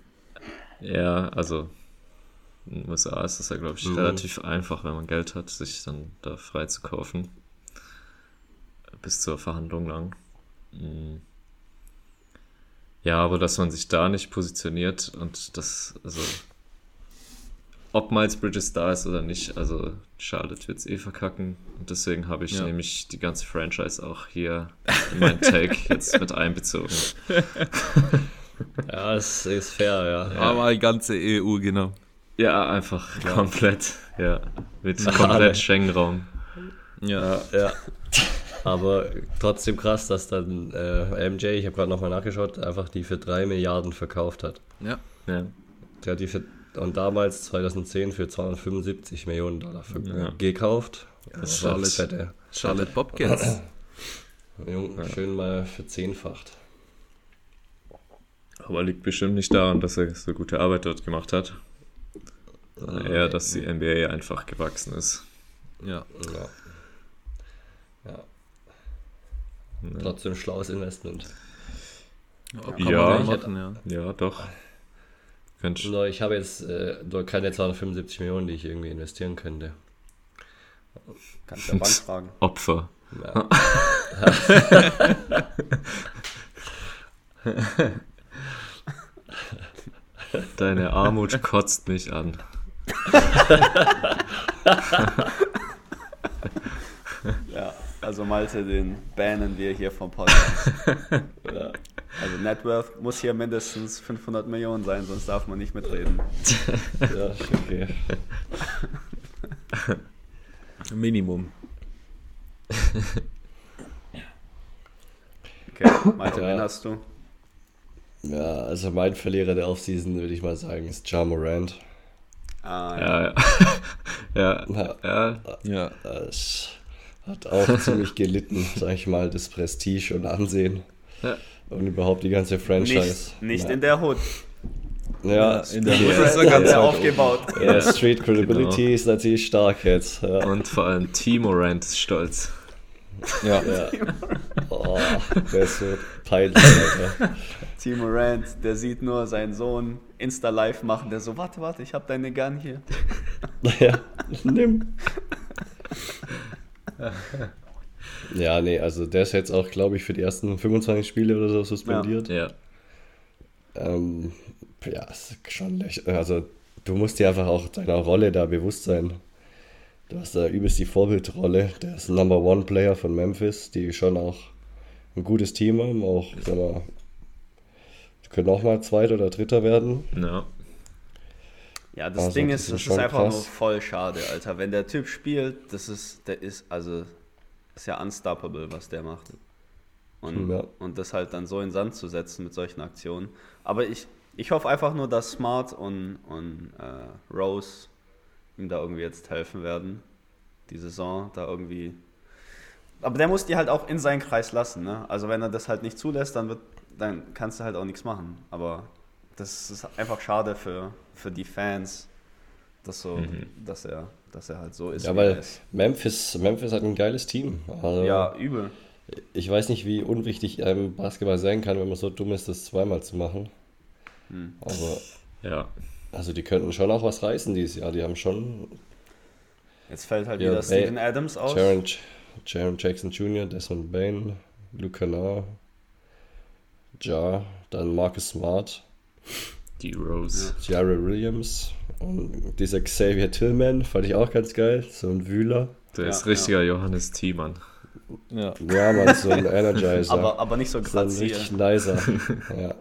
ja, also in den USA ist das ja, glaube ich, Mhm. relativ einfach, wenn man Geld hat, sich dann da frei zu kaufen. Bis zur Verhandlung lang. Mhm. Ja, aber dass man sich da nicht positioniert und das, also, ob Miles Bridges da ist oder nicht, also Charlotte wird es eh verkacken und deswegen habe ich Ja. nämlich die ganze Franchise auch hier in mein Take jetzt mit einbezogen. Ja, es ist fair, ja. Ja. Aber die ganze EU, genau. Ja, einfach komplett, ja, mit komplett Schengen-Raum. Ja. Ja. Aber trotzdem krass, dass dann äh, MJ, ich habe gerade nochmal nachgeschaut, einfach die für 3 Milliarden verkauft hat. Ja. Ja. Der hat die für, und damals 2010 für 275 Millionen Dollar ver- Ja. gekauft. War halt- fette. Charlotte Bobcats. Jung, Schön mal verzehnfacht. Aber liegt bestimmt nicht daran, dass er so gute Arbeit dort gemacht hat. Sondern eher, dass die NBA einfach gewachsen ist. ja. Ja. ja. Ja, Trotzdem schlaues Investment. Kann Ja. man ja machen, ja. ja doch. Könnt, Nur ich habe jetzt äh, nur keine 275 Millionen, die ich irgendwie investieren könnte. Kannst der Bank fragen. Opfer. Ja. Deine Armut kotzt mich an. Ja, also Malte, den bannen wir hier vom Podcast. Ja. Also Net Worth muss hier mindestens 500 Millionen sein, sonst darf man nicht mitreden. Ja, okay. Minimum. Okay, Malte, Ja. wen hast du? Ja, also mein Verlierer der Offseason, würde ich mal sagen, ist Ja Morant. Ah, Ja, ja. ja, Ja, ja, Ja. es hat auch ziemlich gelitten, sag ich mal, das Prestige und Ansehen. Ja. Und überhaupt die ganze Franchise. Nicht, nicht ja. in der Hood. Ja, in der Ja. Hood ist Das er ganz aufgebaut. ja, Street Credibility Genau. ist natürlich stark jetzt. Ja. und vor allem Timo Rand ist stolz. Ja. Ja. Oh, der ist so peinlich, Alter. Timo Rand, der sieht nur seinen Sohn Insta-Live machen, der so, warte, warte, ich hab deine Gun hier. Ja, nimm. Ja, nee, also der ist jetzt auch, glaube ich, für die ersten 25 Spiele oder so suspendiert. Ja, Ähm, ja, ist schon lächerlich. Also, du musst dir einfach auch deiner Rolle da bewusst sein. Du hast da übelst die Vorbildrolle. Der ist Number One Player von Memphis, die schon auch ein gutes Team haben. Auch, sag mal, können auch mal Zweiter oder Dritter werden. ja. Ja, das Also, Ding ist, ist das ist schon einfach krass. nur voll schade, Alter. Wenn der Typ spielt, das ist, der ist, also, ist ja unstoppable, was der macht. Und, Ja. und das halt dann so in Sand zu setzen mit solchen Aktionen. Aber ich, ich hoffe einfach nur, dass Smart und, und äh, Rose ihm da irgendwie jetzt helfen werden. Die Saison da irgendwie. Aber der muss die halt auch in seinen Kreis lassen, ne? Also wenn er das halt nicht zulässt, dann wird, dann kannst du halt auch nichts machen. Aber das ist einfach schade für, für die Fans, dass so, dass er, dass er halt so ist. Ja, weil ist. Memphis, Memphis hat ein geiles Team. Also, ja, übel. Ich weiß nicht, wie unwichtig einem Basketball sein kann, wenn man so dumm ist, das zweimal zu machen. Hm. Aber, Ja, also die könnten schon auch was reißen dieses Jahr. Die haben schon Jetzt fällt halt Ja, wieder Steven Adams aus. Jaron, Jaron Jackson Jr., Desmond Bain, Luke Kennard, Ja, dann Marcus Smart, die Rose. Jared Williams und dieser Xavier Tillman, fand ich auch ganz geil. So ein Wühler. Der Ja, ist richtiger Johannes Thiemann. Ja. Ja, man, so ein Energizer. aber, aber nicht so so ein richtig nicer. ja.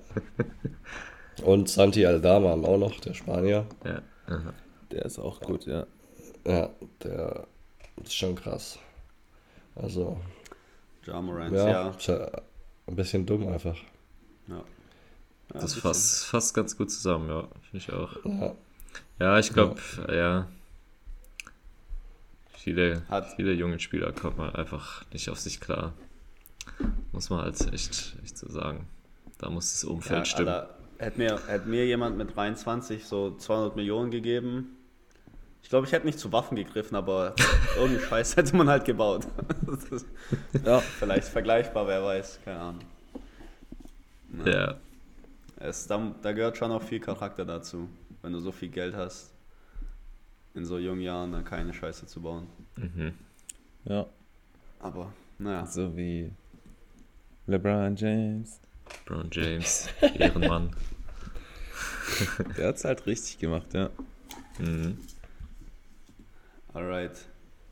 Und Santi Aldama haben auch noch, der Spanier. Ja. Aha. Der ist auch gut, ja. Ja, der ist schon krass. Also, Ja, Morant, ja, ja. ist ja ein bisschen dumm einfach. ja. Ja, Das fasst, fasst ganz gut zusammen, ja. Finde ich auch. Ja, Ja, ich glaube, ja. Viele, Hat- viele junge Spieler kommen halt einfach nicht auf sich klar. Muss man halt echt, echt so sagen. Da muss das Umfeld Ja, stimmen. Alter, hätte mir, hätte mir jemand mit 23 so 200 Millionen gegeben, ich glaube, ich hätte nicht zu Waffen gegriffen, aber irgendeinen Scheiß hätte man halt gebaut. Ist Ja. vielleicht vergleichbar, wer weiß, keine Ahnung. Ja, Es, da, da gehört schon auch viel Charakter dazu, wenn du so viel Geld hast, in so jungen Jahren dann keine Scheiße zu bauen. mhm. Ja. Aber, naja. So wie LeBron James. Brown James, Ehrenmann. Der hat's halt richtig gemacht, ja. Mhm. Alright.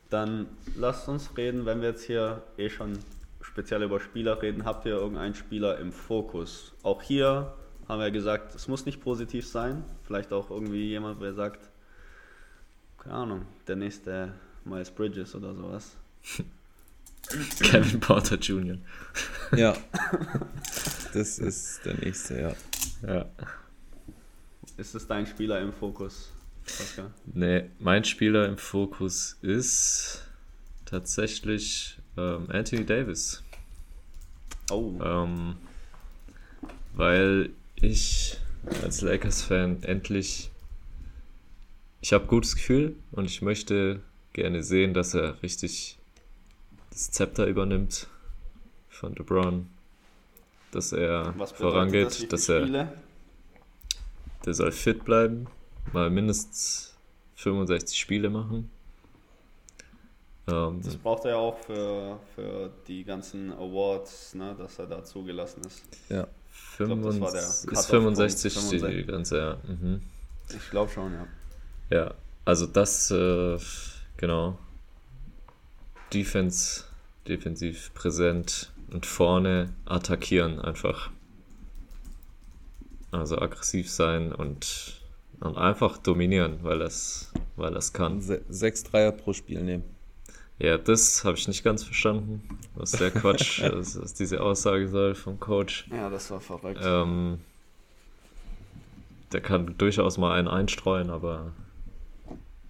Dann lasst uns reden, wenn wir jetzt hier eh schon speziell über Spieler reden. Habt ihr irgendeinen Spieler im Fokus? Auch hier haben wir gesagt, es muss nicht positiv sein. Vielleicht auch irgendwie jemand, der sagt, keine Ahnung, der nächste Miles Bridges oder sowas. Kevin Porter Jr. Ja. Das ist der nächste, ja. Ja. Ist es dein Spieler im Fokus, Pascal? Nee, mein Spieler im Fokus ist tatsächlich ähm, Anthony Davis. Oh, Ähm, weil ich als Lakers-Fan endlich. Ich habe gutes Gefühl und ich möchte gerne sehen, dass er richtig das Zepter übernimmt von LeBron. Dass er vorangeht, das, dass er Spiele? der soll fit bleiben, mal mindestens 65 Spiele machen. Ähm, Das braucht er ja auch für, für die ganzen Awards, ne, dass er da zugelassen ist. Ja. Glaub, das war der 65 Cut-off-Punkt, ist 65 die 65. ganze, ja. Mhm. Ich glaube schon, ja. Ja, also das, äh, genau. Defense, defensiv präsent und vorne attackieren einfach. Also aggressiv sein und, und einfach dominieren, weil das, weil das kann. Se sechs Dreier pro Spiel nehmen. Ja, das habe ich nicht ganz verstanden, was der Quatsch, was, was diese Aussage soll vom Coach. Ja, das war verrückt. Ähm, der kann durchaus mal einen einstreuen, aber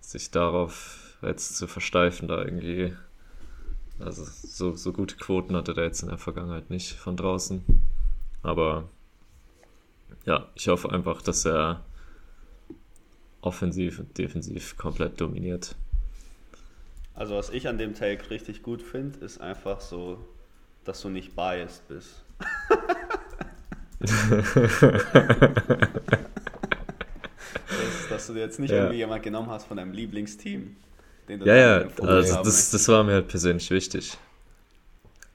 sich darauf jetzt zu versteifen, da irgendwie. Also so, so gute Quoten hatte der jetzt in der Vergangenheit nicht von draußen. Aber ja, ich hoffe einfach, dass er offensiv und defensiv komplett dominiert. Also was ich an dem Take richtig gut finde, ist einfach so, dass du nicht biased bist. dass, dass, du dir jetzt nicht ja. irgendwie jemand genommen hast von deinem Lieblingsteam. Den du ja, ja, also das, das war mir halt persönlich wichtig.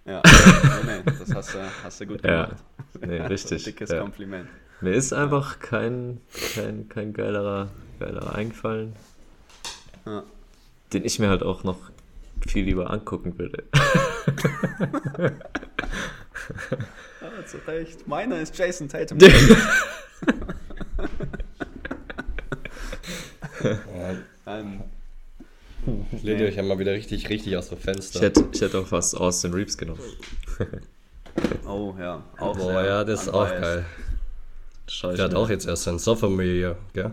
Ja, nee, nee, das hast du, hast du gut gemacht. Ja, nee, richtig. dickes ja. Kompliment. Mir ist einfach kein, kein, kein geilerer, geilerer eingefallen. Ja. Den ich mir halt auch noch viel lieber angucken würde. ja, zu Recht. Meiner ist Jason Tatum. ähm, Lehnt ihr euch ja mal wieder richtig, richtig aus dem Fenster. Ich hätte, ich hätte auch fast Austin Reeves genommen. oh ja, auch Boah, ja, das ist auch geil. Scheiße. Der hat auch jetzt erst sein Sophomore Year, gell?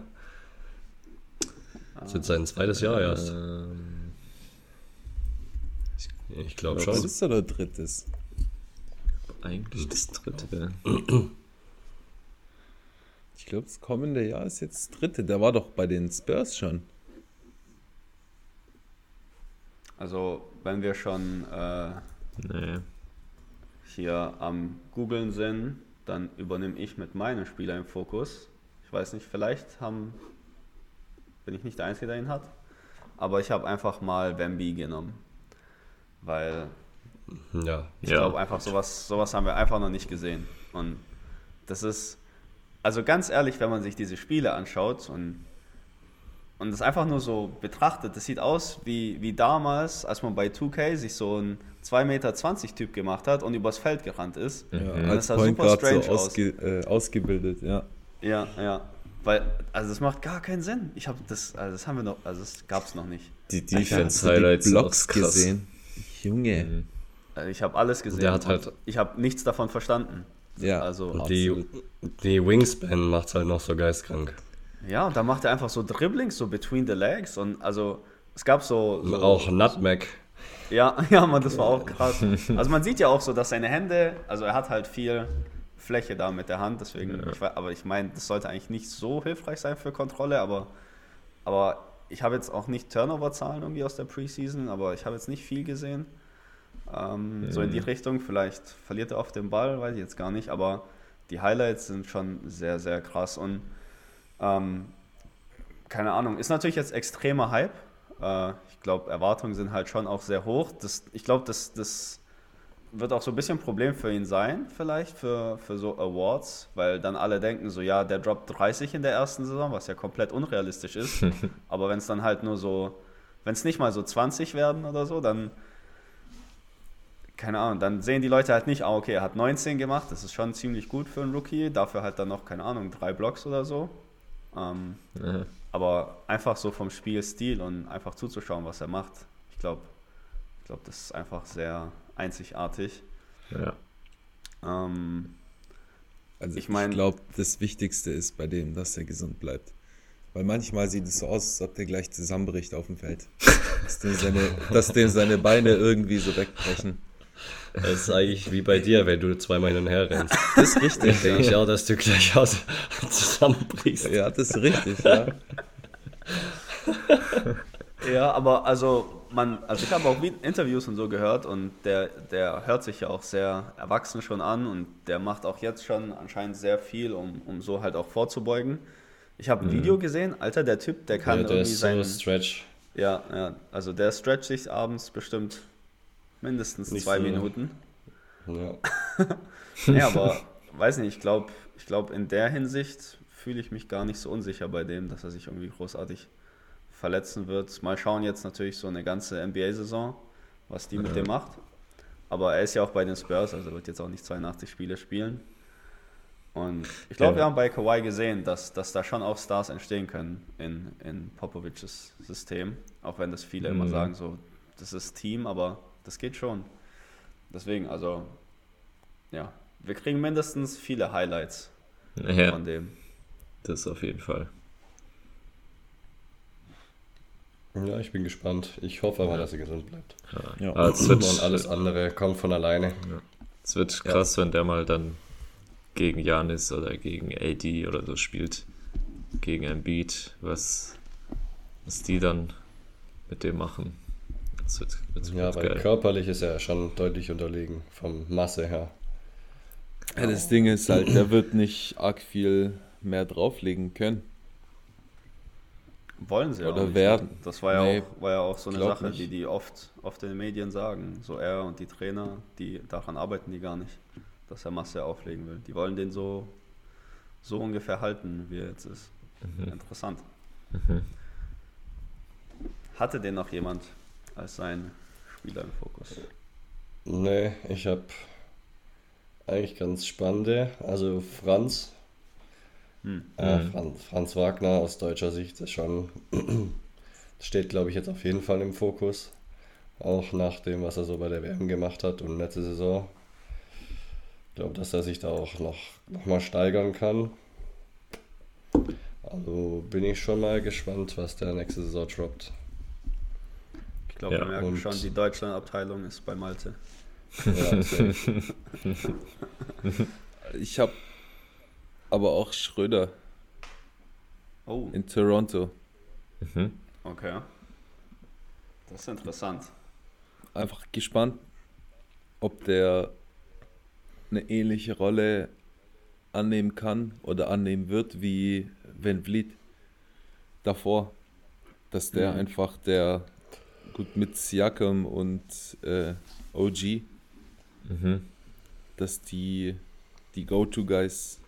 Das ist jetzt sein zweites Jahr erst. Ähm, ich, ich glaube glaub, schon. Das ist oder drittes? Eigentlich das dritte. Ich glaube, das kommende Jahr ist jetzt das dritte. Der war doch bei den Spurs schon. Also, wenn wir schon äh, nee. hier am Googeln sind, dann übernehme ich mit meinem Spieler im Fokus. Ich weiß nicht, vielleicht haben, bin ich nicht der Einzige, der ihn hat, aber ich habe einfach mal Wemby genommen, weil ja. ich ja. glaube einfach, sowas, sowas haben wir einfach noch nicht gesehen. Und das ist, also ganz ehrlich, wenn man sich diese Spiele anschaut und und das einfach nur so betrachtet, das sieht aus wie, wie damals, als man bei 2K sich so ein 2,20 Meter Typ gemacht hat und übers Feld gerannt ist. Ja, mhm. als das sah super strange so ausge, äh, ausgebildet, ja. Ja, ja. Weil, also das macht gar keinen Sinn. Ich habe das, also das haben wir noch, also das gab es noch nicht. Die Defense-Highlights Blocks gesehen. Junge. Mhm. Also ich habe alles gesehen. Der hat halt ich habe nichts davon verstanden. Ja, also die, die Wingspan macht halt noch so geistkrank. Ja, und da macht er einfach so Dribblings, so between the legs und also es gab so. so auch Nutmeg. Ja, ja, man, das war auch krass. Also man sieht ja auch so, dass seine Hände, also er hat halt viel Fläche da mit der Hand, deswegen, ja. ich, aber ich meine, das sollte eigentlich nicht so hilfreich sein für Kontrolle, aber, aber ich habe jetzt auch nicht Turnover-Zahlen irgendwie aus der Preseason, aber ich habe jetzt nicht viel gesehen. Ähm, mhm. So in die Richtung, vielleicht verliert er auf den Ball, weiß ich jetzt gar nicht, aber die Highlights sind schon sehr, sehr krass und ähm, keine Ahnung, ist natürlich jetzt extremer Hype. Äh, ich glaube, Erwartungen sind halt schon auch sehr hoch. Das, ich glaube, das, das wird auch so ein bisschen ein Problem für ihn sein, vielleicht für, für so Awards, weil dann alle denken so, ja, der droppt 30 in der ersten Saison, was ja komplett unrealistisch ist. Aber wenn es dann halt nur so, wenn es nicht mal so 20 werden oder so, dann, keine Ahnung, dann sehen die Leute halt nicht, ah, okay, er hat 19 gemacht, das ist schon ziemlich gut für einen Rookie, dafür halt dann noch, keine Ahnung, drei Blocks oder so. Ähm, ja. Aber einfach so vom Spielstil und einfach zuzuschauen, was er macht, ich glaube, ich glaube, das ist einfach sehr einzigartig. Ja. Ähm, also ich, mein, ich glaube, das Wichtigste ist bei dem, dass er gesund bleibt. Weil manchmal sieht es so aus, als ob der gleich zusammenbricht auf dem Feld. dass, dem seine, dass dem seine Beine irgendwie so wegbrechen. Das ist eigentlich wie bei dir, wenn du zweimal hin und her rennst. Das ist richtig. Denke ich auch, dass du gleich aus zusammenbrichst. Ja, das ist richtig, ja. ja, aber also man, also ich habe auch Interviews und so gehört und der, der hört sich ja auch sehr erwachsen schon an und der macht auch jetzt schon anscheinend sehr viel, um, um so halt auch vorzubeugen. Ich habe ein mhm. Video gesehen, Alter, der Typ, der kann ja, der irgendwie ist so Stretch. Ja, ja, also der stretcht sich abends bestimmt Mindestens nicht zwei so Minuten. Ja. ja, aber weiß nicht, ich glaube, ich glaub, in der Hinsicht fühle ich mich gar nicht so unsicher bei dem, dass er sich irgendwie großartig verletzen wird. Mal schauen jetzt natürlich so eine ganze NBA-Saison, was die ja. mit dem macht. Aber er ist ja auch bei den Spurs, also wird jetzt auch nicht 82 Spiele spielen. Und ich glaube, Ja. wir haben bei Kawhi gesehen, dass, dass da schon auch Stars entstehen können in, in Popovics System. Auch wenn das viele immer Mhm. sagen, so, das ist Team, aber das geht schon. Deswegen, also, ja, wir kriegen mindestens viele Highlights Ja, von dem. das auf jeden Fall. Ja, ich bin gespannt. Ich hoffe aber, dass er gesund bleibt. Ja. Aber es wird, Und alles andere kommt von alleine. es wird krass, wenn der mal dann gegen Janis oder gegen AD oder so spielt. Gegen Embiid, was, was die dann mit dem machen. Das wird, das Ja, wird weil geil. körperlich ist er schon deutlich unterlegen, vom Masse her. Ja, das Ding ist halt, der wird nicht arg viel mehr drauflegen können. Wollen sie Oder werden. Das war ja, Nee, auch, war ja auch so eine Sache, nicht. die die oft, oft in den Medien sagen. So er und die Trainer, die daran arbeiten die gar nicht, dass er Masse auflegen will. Die wollen den so, so ungefähr halten, wie er jetzt ist. Interessant. Mhm. Hatte den noch jemand als sein Spieler im Fokus? Nee, ich habe eigentlich ganz spannende. Also Franz, Hm. äh, Mhm. Franz, Franz Wagner aus deutscher Sicht ist schon, steht glaube ich jetzt auf jeden Fall im Fokus. Auch nach dem, was er so bei der WM gemacht hat und letzte Saison. Ich glaube, dass er sich da auch noch, noch mal steigern kann. Also bin ich schon mal gespannt, was der nächste Saison droppt. Ich glaube, Ja, wir merken und- schon, die Deutschland-Abteilung ist bei Malte. Ja. Ich habe aber auch Schröder Oh, in Toronto. Mhm. okay. Das ist interessant. Einfach gespannt, ob der eine ähnliche Rolle annehmen kann oder annehmen wird wie Van Vliet davor. Dass der Mhm. einfach der, gut mit Siakam und äh, OG, Mhm. dass die die Go-To-Guys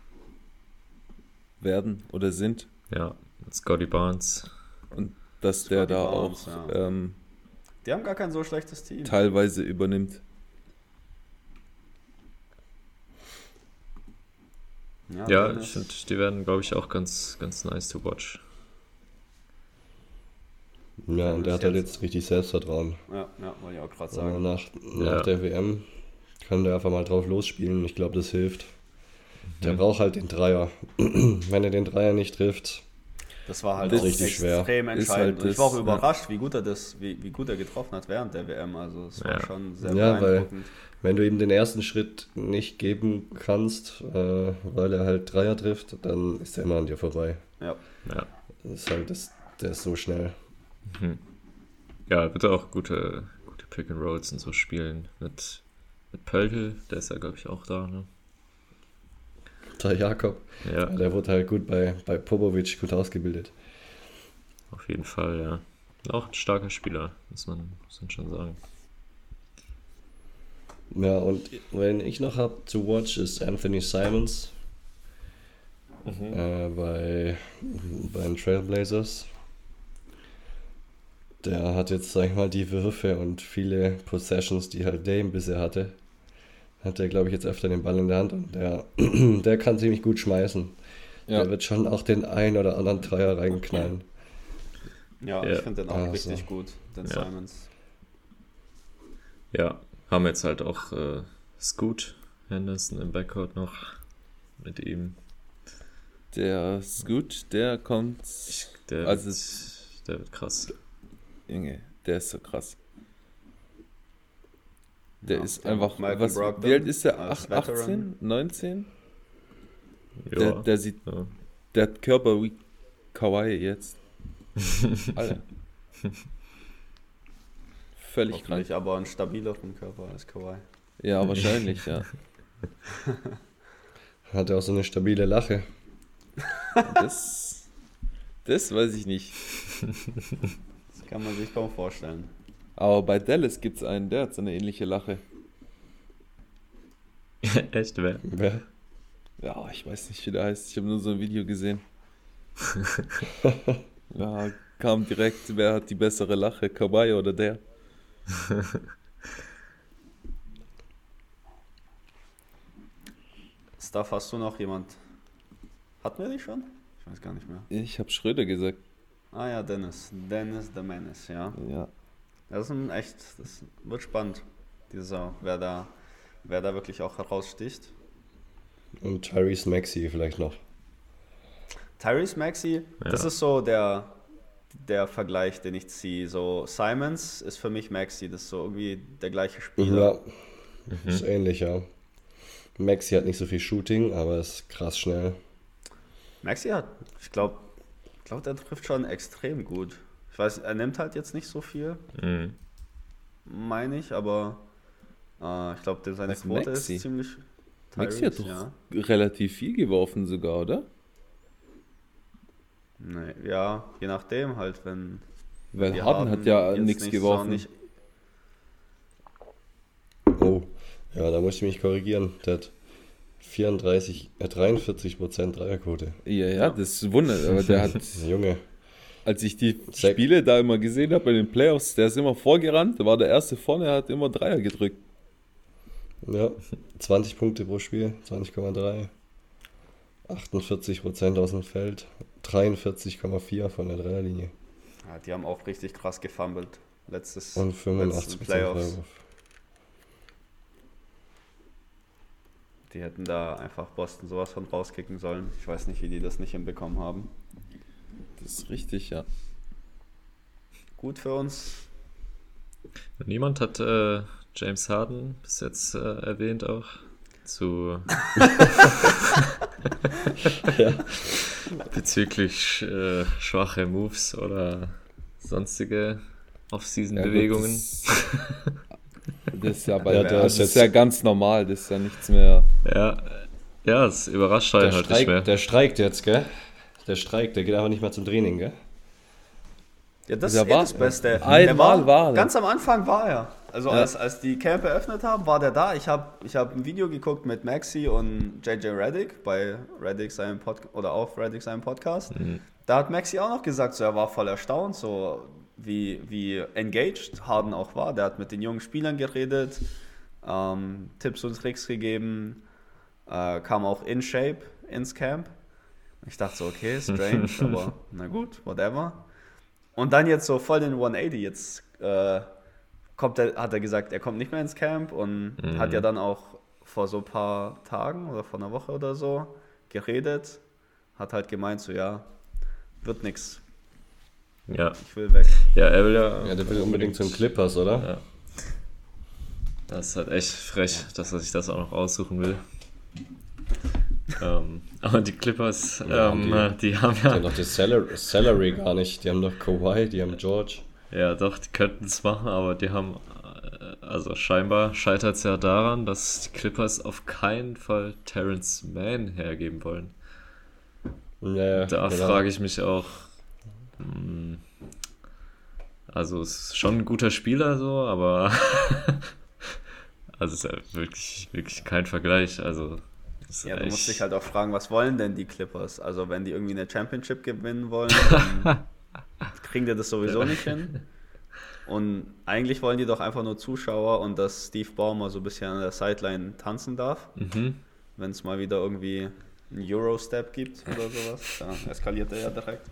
werden oder sind. Ja, Scotty Barnes. Und dass der Scotty da Barnes, auch ja. ähm, Die haben gar kein so schlechtes Team. teilweise übernimmt. Ja, Ja, ich finde, die werden, glaube ich, auch ganz, ganz nice to watch. ja, und der hat halt jetzt richtig Selbstvertrauen. Ja, ja, wollte ich auch gerade sagen. nach, Ja. nach der WM kann der einfach mal drauf losspielen. Ich glaube, das hilft. Der braucht halt den Dreier. Wenn er den Dreier nicht trifft, Das war halt Das richtig schwer. extrem Ist entscheidend. halt ich war auch überrascht, wie gut er das, wie, wie gut er getroffen hat während der WM. Also es war Ja. schon sehr Ja, weil- wenn du ihm den ersten Schritt nicht geben kannst, äh, weil er halt Dreier trifft, dann ist er immer an dir vorbei. Ja. Ja. Das ist halt, das, der ist so schnell. Ja, wird auch gute, gute Pick and Rolls und so spielen. Mit, mit Pöltl, der ist ja, glaube ich, auch da. Ne? Der Jakob, Ja, der wurde halt gut bei, bei Popovic gut ausgebildet. auf jeden Fall, ja. Auch ein starker Spieler, muss man, muss man schon sagen. Ja, und wenn ich noch habe zu watch, ist Anthony Simons äh, bei, bei den Trailblazers. Der hat jetzt, sag ich mal, die Würfe und viele Possessions, die halt Dame bisher hatte. Hat er, glaube ich, jetzt öfter den Ball in der Hand und der, der kann ziemlich gut schmeißen. Ja. Der wird schon auch den ein oder anderen Dreier reinknallen. Ja, Ja. ich finde den auch Also. richtig gut, den Ja. Simons. Ja, haben jetzt halt auch äh, Scoot Henderson im Backcourt noch mit ihm. Der Scoot, der kommt. Ich, der, Also wird, der wird krass. Junge, der ist so krass. Der Ja, ist der einfach. Malcolm Was, Brogdon wie alt ist der? als Ach, Veteran. 18? 19? Ja, Der, der sieht. ja. Der hat Körper wie Kawaii jetzt. Alter. Völlig krank. Aber einen stabileren Körper als Kawhi. Ja, wahrscheinlich, ja. Hat er auch so eine stabile Lache. Das, das weiß ich nicht. Das kann man sich kaum vorstellen. Aber bei Dallas gibt es einen, der hat so eine ähnliche Lache. Echt, wer? Wer? Ja, ich weiß nicht, wie der heißt. Ich habe nur so ein Video gesehen. ja, kam direkt, wer hat die bessere Lache, Kawhi oder der? Stuff, hast du noch jemand? Hatten wir die schon? Ich weiß gar nicht mehr. Ich habe Schröder gesagt. Ah ja, Dennis. Dennis the Menace, ja. Ja. Das ist echt, das wird spannend, diese Saison, wer da, wer da wirklich auch heraussticht. Und Tyrese Maxey vielleicht noch. Tyrese das Ja. ist so der, der Vergleich, den ich ziehe. So, Simons ist für mich Maxey, das ist so irgendwie der gleiche Spieler. Ja, ist ähnlich, ja. Maxi hat nicht so viel Shooting, aber ist krass schnell. Maxey hat, ich glaube, ich glaub, der trifft schon extrem gut. Ich weiß, er nimmt halt jetzt nicht so viel, Mhm. meine ich, aber äh, ich glaube, seine Was, Quote Maxey? ist ziemlich. Maxi hat Tyrese, doch ja. relativ viel geworfen sogar, oder? Nee, ja, je nachdem halt, wenn. Weil Harden haben hat ja nichts nicht geworfen. Nicht, Oh, ja, da muss ich mich korrigieren. Der hat 34, äh, 43% Dreierquote. Ja, ja, das ist Wunder. Aber der hat, Junge, als ich die Sek- Spiele da immer gesehen habe bei den Playoffs, der ist immer vorgerannt, da war der erste vorne, er hat immer Dreier gedrückt. ja, 20 Punkte pro Spiel, 20,3. 48% aus dem Feld, 43,4 von der Dreierlinie ja, die haben auch richtig krass gefummelt. Letztes, und letzten 85% Playoffs. Die hätten da einfach Boston sowas von rauskicken sollen. Ich weiß nicht, wie die das nicht hinbekommen haben. Das ist richtig, ja. Gut für uns. Niemand hat äh, James Harden bis jetzt äh, erwähnt auch. Zu bezüglich äh, schwache Moves oder sonstige Ja, Off-Season-Bewegungen. Das, das ist ja bei Ja, ja, der das ist ja ganz normal, das ist ja nichts mehr. ja, ja, es überrascht einen halt nicht mehr. der streikt jetzt, gell? Der streikt, der geht aber nicht mehr zum Training, gell? Ja, das Der ist eh war- das Beste. Einmal war er. Ganz am Anfang war er. Also Ja. als, als die Camp eröffnet haben, war der da. Ich habe ich hab ein Video geguckt mit Maxi und JJ Reddick bei Reddick seinem Podcast oder auf Reddick seinem Podcast. Da hat Maxi auch noch gesagt, so, er war voll erstaunt, so wie, wie engaged Harden auch war. Der hat mit den jungen Spielern geredet, ähm, Tipps und Tricks gegeben, äh, kam auch in Shape ins Camp. Ich dachte so, okay, strange, aber na gut, whatever. Und dann jetzt so voll den 180. Jetzt äh, kommt er, hat er gesagt, er kommt nicht mehr ins Camp und hat ja dann auch vor so ein paar Tagen oder vor einer Woche oder so geredet. Hat halt gemeint, so ja, wird nix. Ja. Ich will weg. ja, er will ja. Ja, der will unbedingt zum Clippers, oder? Ja. Das ist halt echt frech, dass er sich das auch noch aussuchen will. Ähm, aber die Clippers, Ja, ähm, die- die, haben Die ja, haben doch das Salary, Salary gar nicht. Die haben doch Kawhi, die haben George. ja doch, die könnten es machen, aber die haben, äh, also scheinbar scheitert es ja daran, dass die Clippers auf keinen Fall Terrence Mann hergeben wollen. Ja, Da genau. frage ich mich auch, mh, also es ist schon ein guter Spieler so, aber also es ist ja wirklich, wirklich kein Vergleich. Also Ja, du musst dich halt auch fragen, was wollen denn die Clippers? Also wenn die irgendwie eine Championship gewinnen wollen, dann kriegen die das sowieso nicht hin. Und eigentlich wollen die doch einfach nur Zuschauer und dass Steve Ballmer so ein bisschen an der Sideline tanzen darf. Mhm. wenn es mal wieder irgendwie einen Euro-Step gibt oder sowas, dann eskaliert er ja direkt.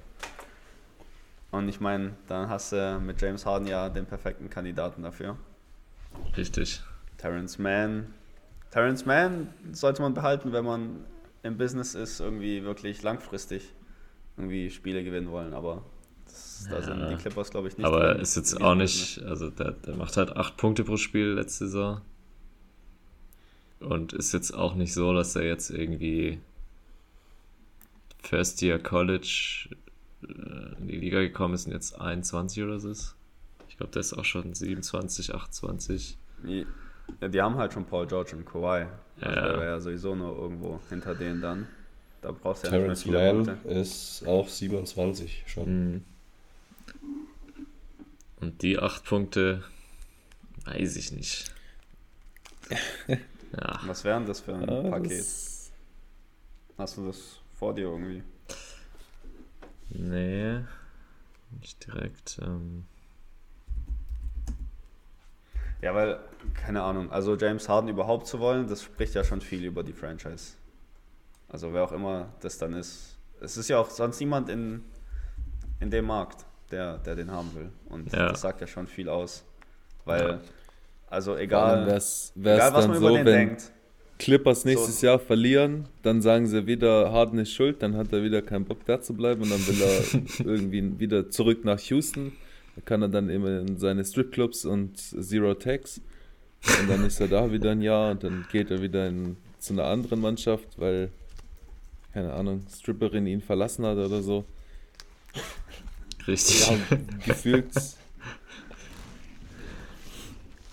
Und ich meine, dann hast du mit James Harden ja den perfekten Kandidaten dafür. Richtig. Terrence Mann. Terrence Mann sollte man behalten, wenn man im Business ist, irgendwie wirklich langfristig irgendwie Spiele gewinnen wollen, aber das, da sind Ja. die Clippers, glaube ich, nicht Aber drin ist jetzt auch nicht, also der, der macht halt acht Punkte pro Spiel letzte Saison. Und ist jetzt auch nicht so, dass er jetzt irgendwie First Year College äh, in die Liga gekommen ist und jetzt 21 oder so ist. Ich glaube, der ist auch schon 27, 28. Die, ja, die haben halt schon Paul George und Kawhi. Also Ja. der wäre ja sowieso nur irgendwo hinter denen dann. Da brauchst du ja Terrence nicht mehr Mann ist auch 27 schon. Mhm. Und die acht Punkte, weiß ich nicht. Ja, Was wären das für ein Ja, Paket? das- Hast du das vor dir irgendwie? nee, nicht direkt. Ähm, Ja, weil, keine Ahnung, also James Harden überhaupt zu wollen, das spricht ja schon viel über die Franchise. Also wer auch immer das dann ist. Es ist ja auch sonst niemand in, in dem Markt, der, der den haben will. Und Ja. das sagt ja schon viel aus. Weil, Ja. also egal, wär's, egal wär's was dann man so, über den wenn denkt. Clippers nächstes So. Jahr verlieren, dann sagen sie wieder, Harden ist schuld, dann hat er wieder keinen Bock da zu bleiben und dann will er irgendwie wieder zurück nach Houston. Da kann er dann immer in seine Stripclubs und Zero Tax. Und dann ist er da wieder ein Jahr und dann geht er wieder in, zu einer anderen Mannschaft, weil, keine Ahnung, Stripperin ihn verlassen hat oder so. Richtig. Ja, gefühlt.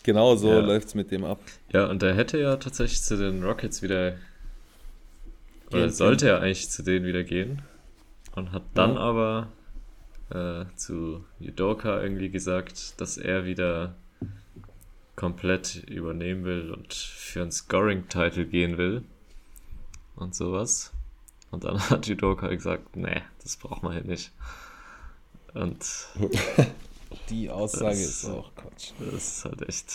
Genau so Ja. läuft es mit dem ab. Ja, und er hätte ja tatsächlich zu den Rockets wieder. Oder sollte er eigentlich zu denen wieder gehen. Und hat dann Ja. aber äh, zu Udoka irgendwie gesagt, dass er wieder komplett übernehmen will und für einen Scoring-Title gehen will. Und sowas. Und dann hat Udoka gesagt, nee, das braucht man hier nicht. Und Die Aussage Das- ist auch Quatsch. das ist halt echt,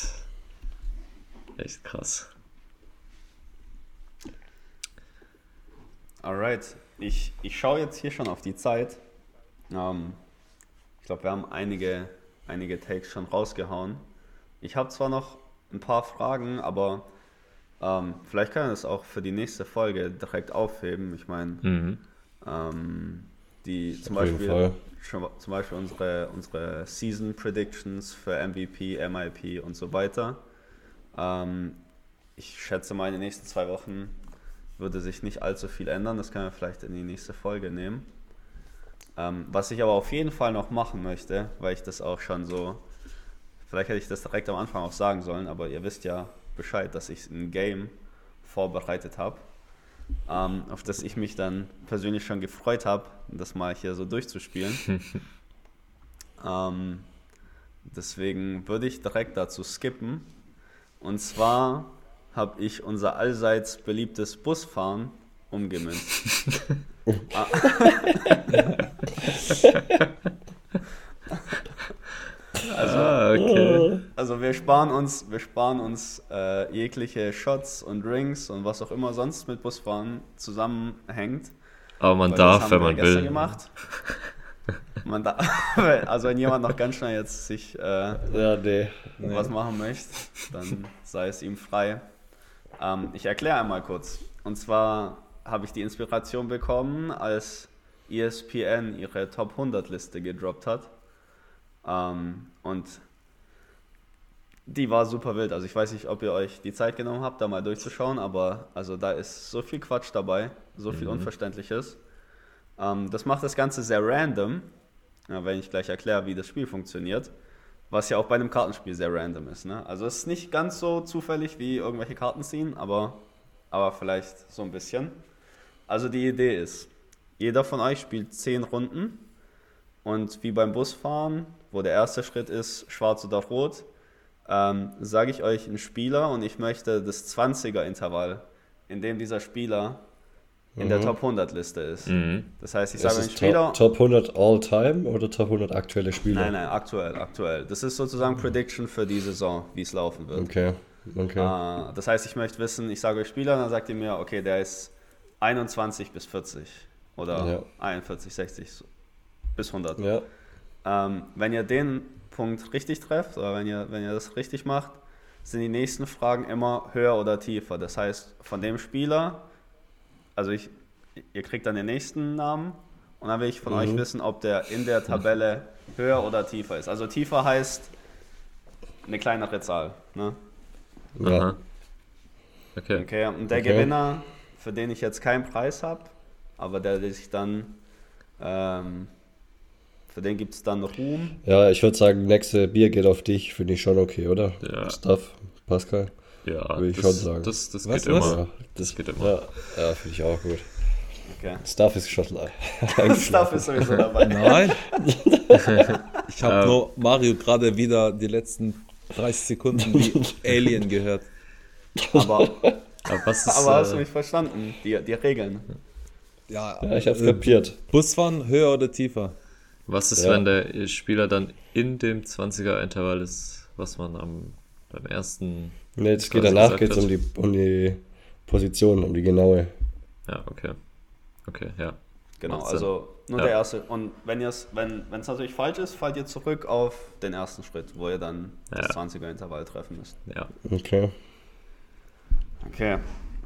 echt krass. Alright, ich, ich schaue jetzt hier schon auf die Zeit. Ähm, ich glaube, wir haben einige, einige Takes schon rausgehauen. Ich habe zwar noch ein paar Fragen, aber ähm, vielleicht kann ich das auch für die nächste Folge direkt aufheben. Ich meine, Mhm. ähm, die zum Beispiel, zum Beispiel unsere, unsere Season Predictions für MVP, MIP und so weiter. Ähm, ich schätze mal, in den nächsten zwei Wochen würde sich nicht allzu viel ändern. Das können wir vielleicht in die nächste Folge nehmen. Ähm, was ich aber auf jeden Fall noch machen möchte, weil ich das auch schon so, vielleicht hätte ich das direkt am Anfang auch sagen sollen, aber ihr wisst ja Bescheid, dass ich ein Game vorbereitet habe, ähm, auf das ich mich dann persönlich schon gefreut habe, das mal hier so durchzuspielen. ähm, deswegen würde ich direkt dazu skippen. Und zwar habe ich unser allseits beliebtes Busfahren umgemünzt. Ah. ah, okay. Also wir sparen uns, wir sparen uns äh, jegliche Shots und Drinks und was auch immer sonst mit Busfahren zusammenhängt. Aber man darf, haben wenn man gestern will. gemacht. Man da, also wenn jemand noch ganz schnell jetzt sich äh, Ja, nee. was machen möchte, dann sei es ihm frei. Ähm, ich erkläre einmal kurz. Und zwar habe ich die Inspiration bekommen, als ESPN ihre Top 100 Liste gedroppt hat. Ähm, und die war super wild. Also ich weiß nicht, ob ihr euch die Zeit genommen habt, da mal durchzuschauen, aber also da ist so viel Quatsch dabei, so viel Unverständliches. Ähm, das macht das Ganze sehr random, ja, wenn ich gleich erkläre, wie das Spiel funktioniert. Was ja auch bei einem Kartenspiel sehr random ist. Ne? Also es ist nicht ganz so zufällig wie irgendwelche Karten ziehen, aber, aber vielleicht so ein bisschen. Also die Idee ist, jeder von euch spielt 10 Runden und wie beim Busfahren, wo der erste Schritt ist, schwarz oder rot, ähm, sage ich euch einen Spieler und ich möchte das 20er-Intervall, in dem dieser Spieler in der Mhm. Top 100 Liste ist. Mhm. Das heißt, ich sage einen es Spieler. top, top 100 all time oder Top 100 aktuelle Spieler? Nein, nein, aktuell, aktuell. Das ist sozusagen Prediction für die Saison, wie es laufen wird. Okay, okay. Äh, das heißt, ich möchte wissen, ich sage euch Spieler, dann sagt ihr mir, okay, der ist 21 bis 40 oder Ja. 41, 60 so- bis 100. Ja, Ähm, wenn ihr den Punkt richtig trefft oder wenn ihr, wenn ihr das richtig macht, sind die nächsten Fragen immer höher oder tiefer. Das heißt, von dem Spieler, also ich, ihr kriegt dann den nächsten Namen und dann will ich von Mhm. euch wissen, ob der in der Tabelle höher oder tiefer ist. Also tiefer heißt eine kleinere Zahl. Ne? ja. Okay. Okay, und der Okay. Gewinner, für den ich jetzt keinen Preis habe, aber der sich dann, ähm, für den gibt es dann Ruhm. ja ich würde sagen, nächste Bier geht auf dich, finde ich schon okay, oder? Ja. Stuff, Pascal? Ja, Würde ich das, schon sagen. Das, das Was, geht was? immer. Ja, das geht immer. Ja, ja finde ich auch gut. Okay. Stuff ist schon Stuff ist sowieso dabei. Nein. ich habe Ähm. nur Mario gerade wieder die letzten 30 Sekunden wie Alien gehört. Aber, Aber was ist, aber hast du äh, mich verstanden? Die, die Regeln. Ja, Ja, ich hab's äh, kapiert. Busfahren höher oder tiefer? Was ist, Ja. wenn der Spieler dann in dem 20er-Intervall ist, was man am, beim ersten. Nee, jetzt geht danach geht's hat? um die, um die Position, um die genaue. Ja, okay. Okay, ja. Genau, also nur Ja. der erste. Und wenn es, wenn es natürlich falsch ist, fallt ihr zurück auf den ersten Schritt, wo ihr dann das Ja. 20er-Intervall treffen müsst. Ja. Okay. Okay,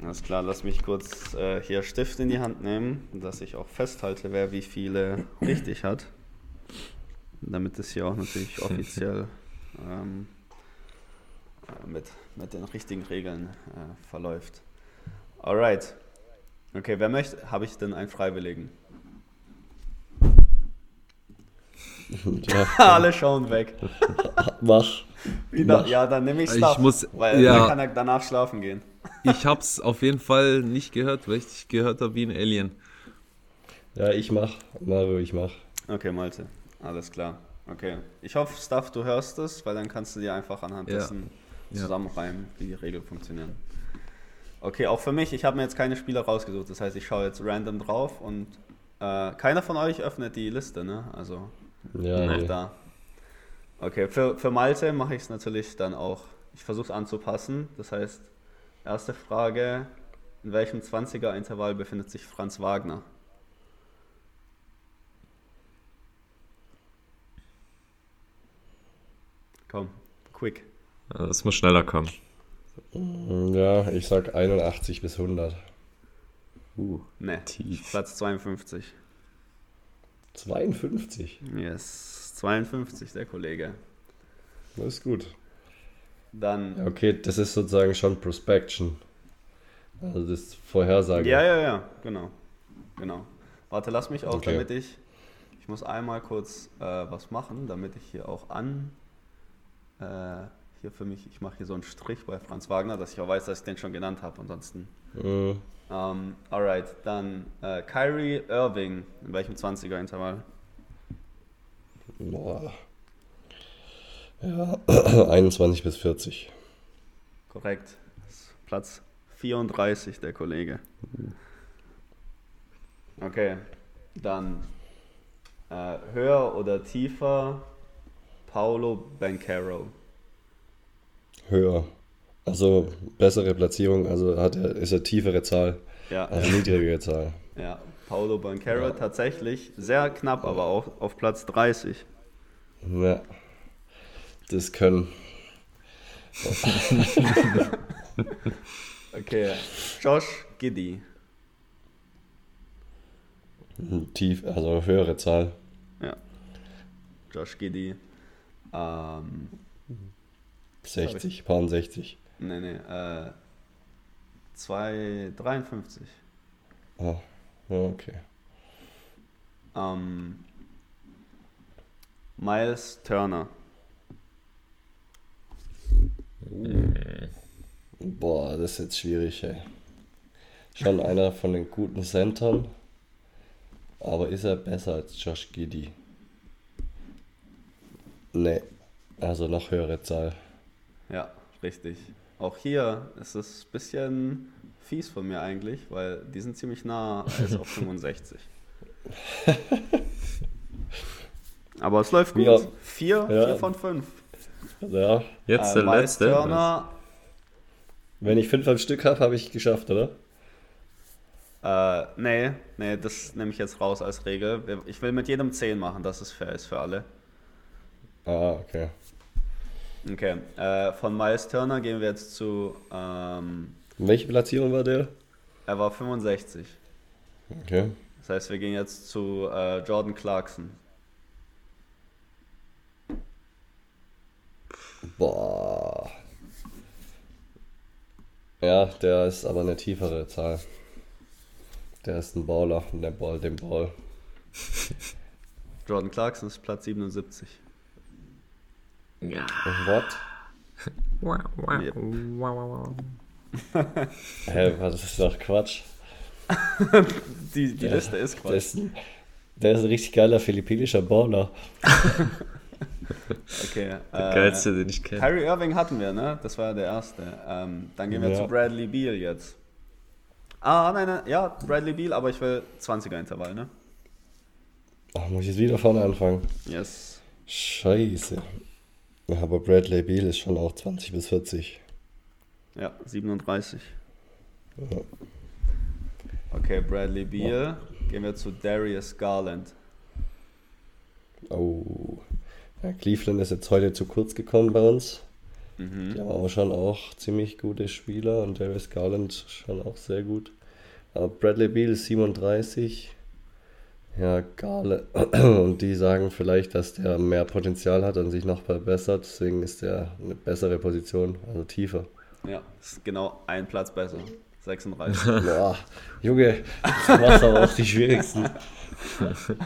alles klar. Lass mich kurz äh, hier Stift in die Hand nehmen, dass ich auch festhalte, wer wie viele richtig hat. Damit es hier auch natürlich offiziell ähm, äh, mit, mit den richtigen Regeln äh, verläuft. Alright. Okay, wer möchte, habe ich denn einen Freiwilligen? Ja, Alle schauen weg. mach. Wieder, ja, dann nehme ich Ich Stuff, muss- weil ja. dann kann er danach schlafen gehen. Ich hab's auf jeden Fall nicht gehört, weil ich dich gehört habe wie ein Alien. Ja, ich mach. Mario, ich mach. Okay, Malte, alles klar. Okay, ich hoffe, Stuff, du hörst es, weil dann kannst du dir einfach anhand Ja. dessen Ja. zusammenreimen, wie die Regeln funktionieren. Okay, auch für mich, ich habe mir jetzt keine Spieler rausgesucht, das heißt, ich schaue jetzt random drauf und äh, keiner von euch öffnet die Liste, ne? Also Ja, auch nee. da. Okay, für, für Malte mache ich es natürlich dann auch, ich versuche es anzupassen. Das heißt, erste Frage, in welchem 20er-Intervall befindet sich Franz Wagner? Komm, quick. Das muss schneller kommen. Ja, ich sag 81 bis 100. Uh, Ne, tief. Platz 52. 52. Yes, 52, der Kollege. Das ist gut. Dann, okay, das ist sozusagen schon Prospection. Also das ist Vorhersage. Ja, ja, ja, genau. Genau. Warte, lass mich auch, Okay. damit ich. Ich muss einmal kurz äh, was machen, damit ich hier auch an. Äh, hier für mich, ich mache hier so einen Strich bei Franz Wagner, dass ich auch weiß, dass ich den schon genannt habe. Ansonsten. Äh, Ähm, alright, dann äh, Kyrie Irving. In welchem 20er-Intervall? boah. Ja, 21 bis 40. Korrekt. Platz 34, der Kollege. Okay, dann äh, höher oder tiefer Paolo Bancaro. Höher. Also bessere Platzierung, also hat er, ist er tiefere Zahl, Ja, also niedrigere Zahl. ja. Paolo Bancaro Ja. tatsächlich sehr knapp, aber auch auf Platz 30. Ja. Das können. Okay, Josh Giddy. Tief, also höhere Zahl. Ja, Josh Giddy. Ähm, 60, paar 60. nee, nee, äh, 253. Ah, okay. Ähm, Miles Turner. Boah, das ist jetzt schwierig, ey. Schon einer von den guten Centern. Aber ist er besser als Josh Giddy? Nee. Also noch höhere Zahl. Ja, richtig. Auch hier ist es ein bisschen fies von mir eigentlich, weil die sind ziemlich nah, ist auf 65. Aber es läuft gut. Ja. Vier, Ja. vier von fünf. Ja. Jetzt Äh, der Miles letzte. Turner, Wenn ich fünf am Stück habe, habe ich geschafft, oder? äh, nee, nee, das nehme ich jetzt raus als Regel. Ich will mit jedem 10 machen, dass es fair ist für alle. Ah, okay. Okay, äh, von Miles Turner gehen wir jetzt zu, ähm, Welche Platzierung war der? er war 65. Okay. Das heißt, wir gehen jetzt zu äh, Jordan Clarkson. Boah. Ja, der ist aber eine tiefere Zahl. Der ist ein Baller, der Ball, den Ball. Jordan Clarkson ist Platz 77. Ja. What? Yep. Hä, was ist doch Quatsch? Die, die Der- Liste ist Der Quatsch. ist, ein, der ist ein richtig geiler philippinischer Baller. Okay. Der Äh, geilste, den ich kenne. Kyrie Irving hatten wir, ne? Das war der erste. Ähm, dann gehen wir Ja. zu Bradley Beal jetzt. Ah, nein, nein, ja, Bradley Beal, aber ich will 20er Intervall, ne? Ach, muss ich jetzt wieder vorne anfangen? Yes. Scheiße. Ja, aber Bradley Beal ist schon auch 20 bis 40. Ja, 37. Okay, Bradley Beal. Gehen wir zu Darius Garland. Oh. Ja, Cleveland ist jetzt heute zu kurz gekommen bei uns. Mhm. Die haben aber schon auch ziemlich gute Spieler und Darius Garland schon auch sehr gut. Aber Bradley Beal ist 37. Ja, Garland. Und die sagen vielleicht, dass der mehr Potenzial hat und sich noch verbessert. Deswegen ist der eine bessere Position, also tiefer. Ja, ist genau ein Platz besser. 36. Boah, Junge, das macht aber auch die schwierigsten.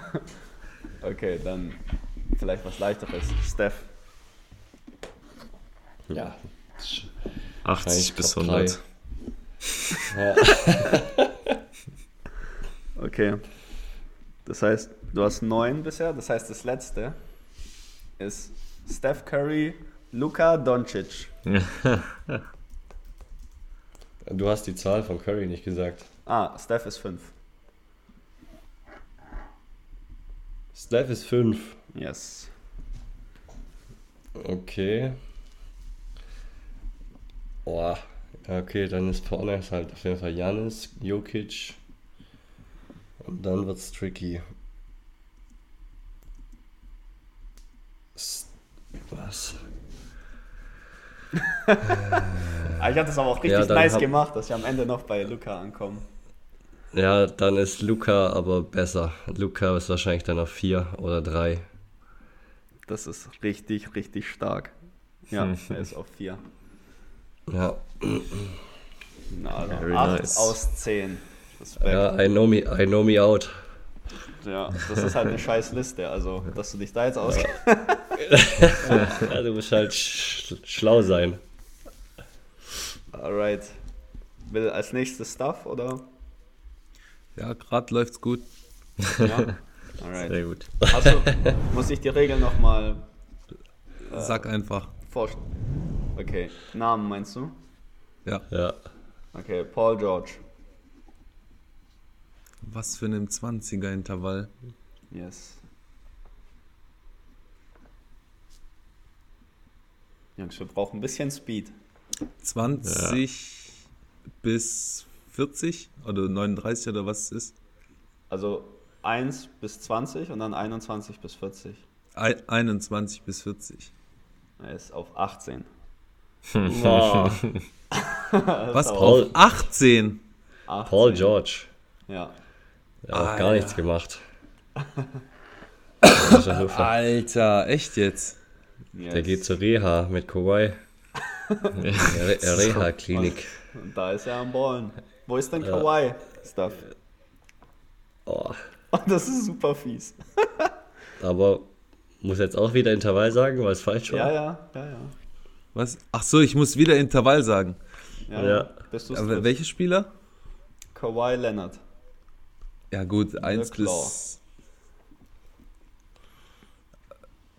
Okay, dann vielleicht was leichteres. Steph. Ja. 80 bis Top 100. Ja. Okay. Das heißt, du hast neun bisher. Das heißt, das letzte ist Steph Curry, Luka Doncic. Du hast die Zahl von Curry nicht gesagt. Ah, Steph ist fünf. Steph ist 5. Yes. Okay. Boah. Okay, dann ist vorne halt auf jeden Fall Janis, Jokic dann wird's tricky. Was? Ah, ich hatte es aber auch richtig ja, nice hab... gemacht, dass wir am Ende noch bei Luca ankommen. Ja, dann ist Luca aber besser. Luca ist wahrscheinlich dann auf 4 oder 3. Das ist richtig, richtig stark. Ja, er ist auf 4. Ja. Na, 8 nice. aus 10 ja I, know me, I know me out. Ja, das ist halt eine scheiß Liste. Also, dass du dich da jetzt auskennst. Ja, du musst halt sch schlau sein. Alright. Will als nächstes Stuff oder? Ja, gerade läuft's gut. Ja. Alright. Sehr gut. Hast du, muss ich die Regeln nochmal Sag einfach. vorstellen? Okay. Namen meinst du? Ja. Ja. Okay, Paul George. Was für ein 20er-Intervall. Yes. Jungs, wir brauchen ein bisschen Speed. 20 bis 40 oder 39 oder was es ist. Also 1 bis 20 und dann 21 bis 40. Ei- 21 bis 40. Er ist auf 18. Boah. Was? Paul- Auf 18? 18. Paul George. Ja. Ja, auch Ah, gar ja. nichts gemacht. Ja Alter, echt jetzt? Yes. Der geht zur Reha mit Kawhi. Re Reha-Klinik. Und da ist er am Ballen. Wo ist denn Kawhi? Stuff. Oh. Oh, das ist super fies. Aber muss jetzt auch wieder Intervall sagen, weil es falsch war. Ja, ja, ja, ja. Was? Ach so, ich muss wieder Intervall sagen. ja, Ja. ja. Bist du Aber welche Spieler? Kawhi Leonard. Ja gut, 1 Claw. bis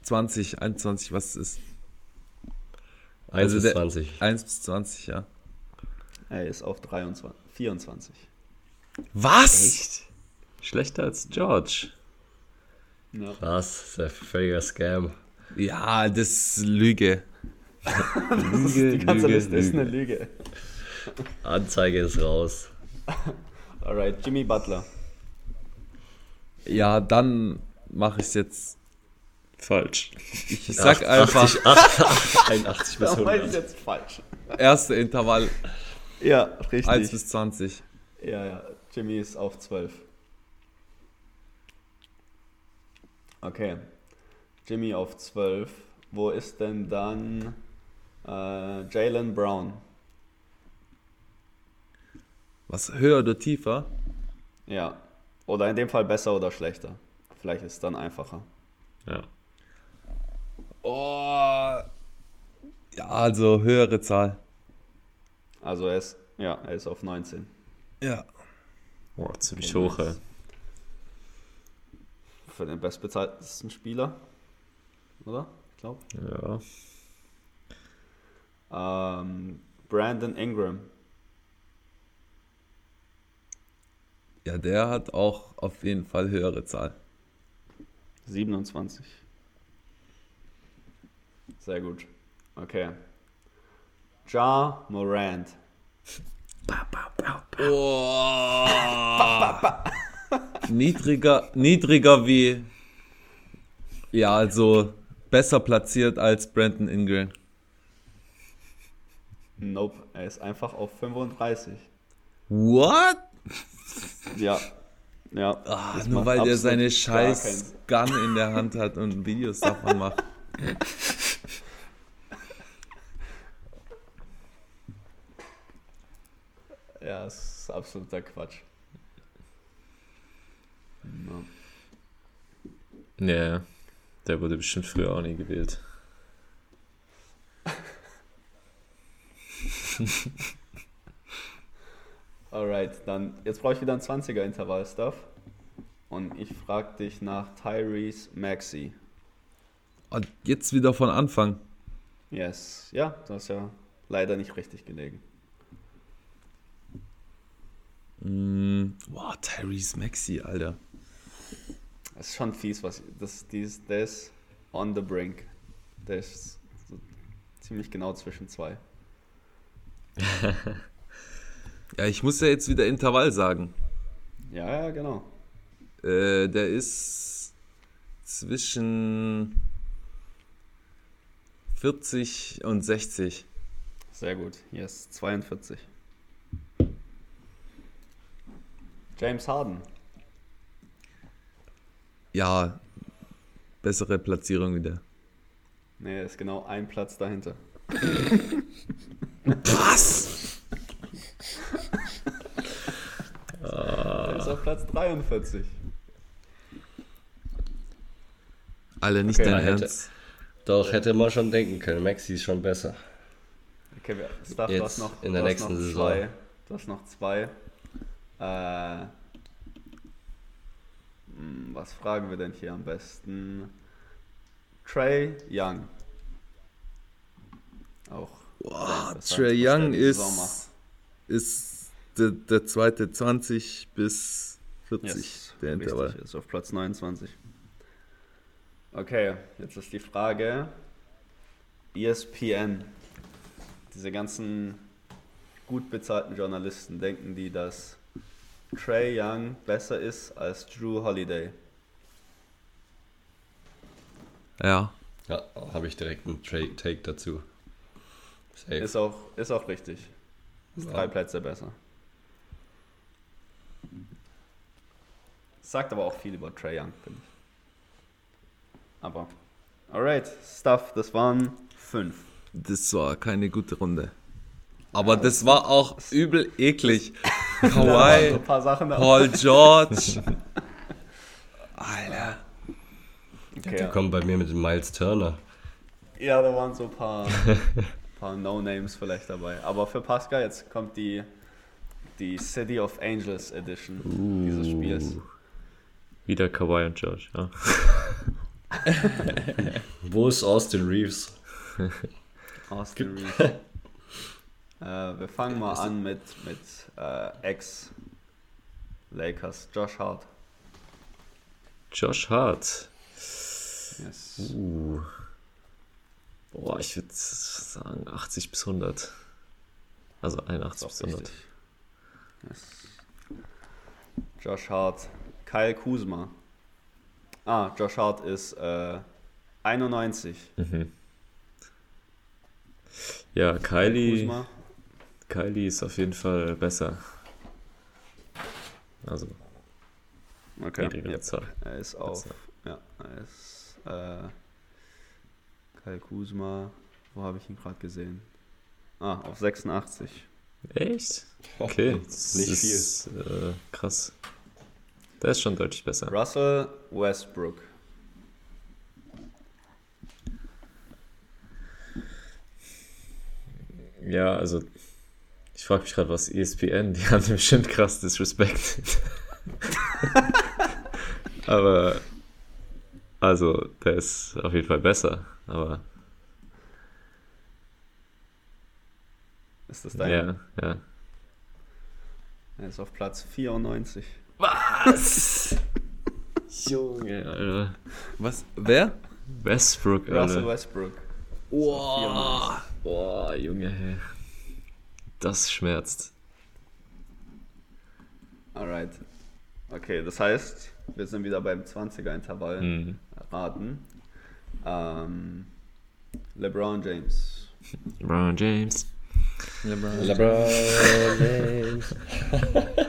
20, 21, was ist. 1 Also bis der- 20. 1 bis 20, ja. Er ist auf 23, 24. Was? Echt? Schlechter als George. Ja. Was? Das ist ein völliger Scam. Ja, das ist Lüge. Die ganze Liste ist eine Lüge. Anzeige ist raus. Alright, Jimmy Butler. Ja, dann mache ich es jetzt. Falsch. Ich sag einfach, 80, 81 bis Das war 100. jetzt falsch. erste Intervall Ja, richtig. 1 bis 20. Ja, ja, Jimmy ist auf 12. Okay. Jimmy auf 12. Wo ist denn dann äh, Jalen Brown? Was höher oder tiefer? Ja. Oder in dem Fall besser oder schlechter. Vielleicht ist es dann einfacher. Ja. Oh. Ja, also höhere Zahl. Also er ist, ja, er ist auf 19. Ja. Boah, ziemlich Okay, hoch, ey. Für den bestbezahltesten Spieler. Oder? Ich glaube. Ja. Ähm, Brandon Ingram. Ja, der hat auch auf jeden Fall höhere Zahl. 27. Sehr gut. Okay. Ja Morant. Oh. niedriger, niedriger wie. Ja, also besser platziert als Brandon Ingram. Nope, er ist einfach auf 35. What? Ja. Ja. Das nur weil der seine scheiß Gun in der Hand hat und Videos davon macht. Ja, es ist absoluter Quatsch. Ja. Ja, der wurde bestimmt früher auch nie gewählt. Alright, dann jetzt brauche ich wieder ein 20er Intervall-Stuff. Und ich frage dich nach Tyrese Maxey. Und jetzt wieder von Anfang. Yes. Ja, du hast ja leider nicht richtig gelegen. Mm, boah, Tyrese Maxey, Alter. Das ist schon fies, was das, dies, der ist on the brink. Der ist so ziemlich genau zwischen zwei. Ja, ich muss ja jetzt wieder Intervall sagen. Ja, ja, genau. Äh, der ist zwischen 40 und 60. Sehr gut. Yes, 42. James Harden. Ja, bessere Platzierung wieder. Nee, er ist genau ein Platz dahinter. Was? Er ist auf Platz 43. Alle nicht Okay, dein hätte- Ernst. Doch, hätte man schon denken können. Maxi ist schon besser. Okay, wir, Staff, du Jetzt hast noch, in der du hast nächsten noch Saison. zwei. Du hast noch zwei. Äh, hm, was fragen wir denn hier am besten? Trey Young. Auch. Wow, Trey Young ist, ist der, der zweite 20 bis 40, Yes, der Intervall. richtig, ist auf Platz 29. Okay, jetzt ist die Frage: ESPN. Diese ganzen gut bezahlten Journalisten, denken die, dass Trey Young besser ist als Drew Holiday? Ja, Ja, habe ich direkt einen Tra Take dazu. Safe. Ist auch, ist auch richtig. Ist Ja. drei Plätze besser. Sagt aber auch viel über Trey Young, finde ich. Aber, alright, Stuff, das waren fünf. das war keine gute Runde. Aber das war auch übel eklig. Kawhi, ein paar Sachen dabei. Paul George. Alter. Okay. kommt bei mir mit dem Miles Turner. Ja, da waren so ein paar, paar No-Names vielleicht dabei. Aber für Pascal, jetzt kommt die, die City of Angels Edition dieses Spiels. Wieder Kawhi und George. Ja. Wo ist Austin Reeves? Austin Reeves. äh, wir fangen mal an mit, mit äh, Ex-Lakers, Josh Hart. Josh Hart. Yes. Uh. Boah, ich würde sagen 80 bis 100. Also 81 bis Ist auch 100. richtig. Yes. Josh Hart. Kyle Kuzma. Ah, Josh Hart ist äh, 91. Mhm. Ja, Kylie, Kuzma. Kylie ist auf jeden Fall besser. Also Okay. Yep. Zahl. Er ist auf. Besser. Ja, er ist. Äh, Kyle Kuzma. Wo habe ich ihn gerade gesehen? Ah, auf 86. Echt? Okay, das Nicht ist, Äh, krass. Der ist schon deutlich besser. Russell Westbrook. Ja, also ich frage mich gerade, was ESPN, die haben bestimmt krass Disrespect. aber also, der ist auf jeden Fall besser, aber Ist das dein? ja, ja. Er ist auf Platz 94. Was? Junge, Alter. Was? Wer? Westbrook, Russell Alter. Westbrook. Boah, boah, Junge, hey. Das schmerzt. Alright. Okay, das heißt, wir sind wieder beim 20er-Intervall. Mhm. Raten. Ähm, LeBron James. LeBron James. LeBron. LeBron James.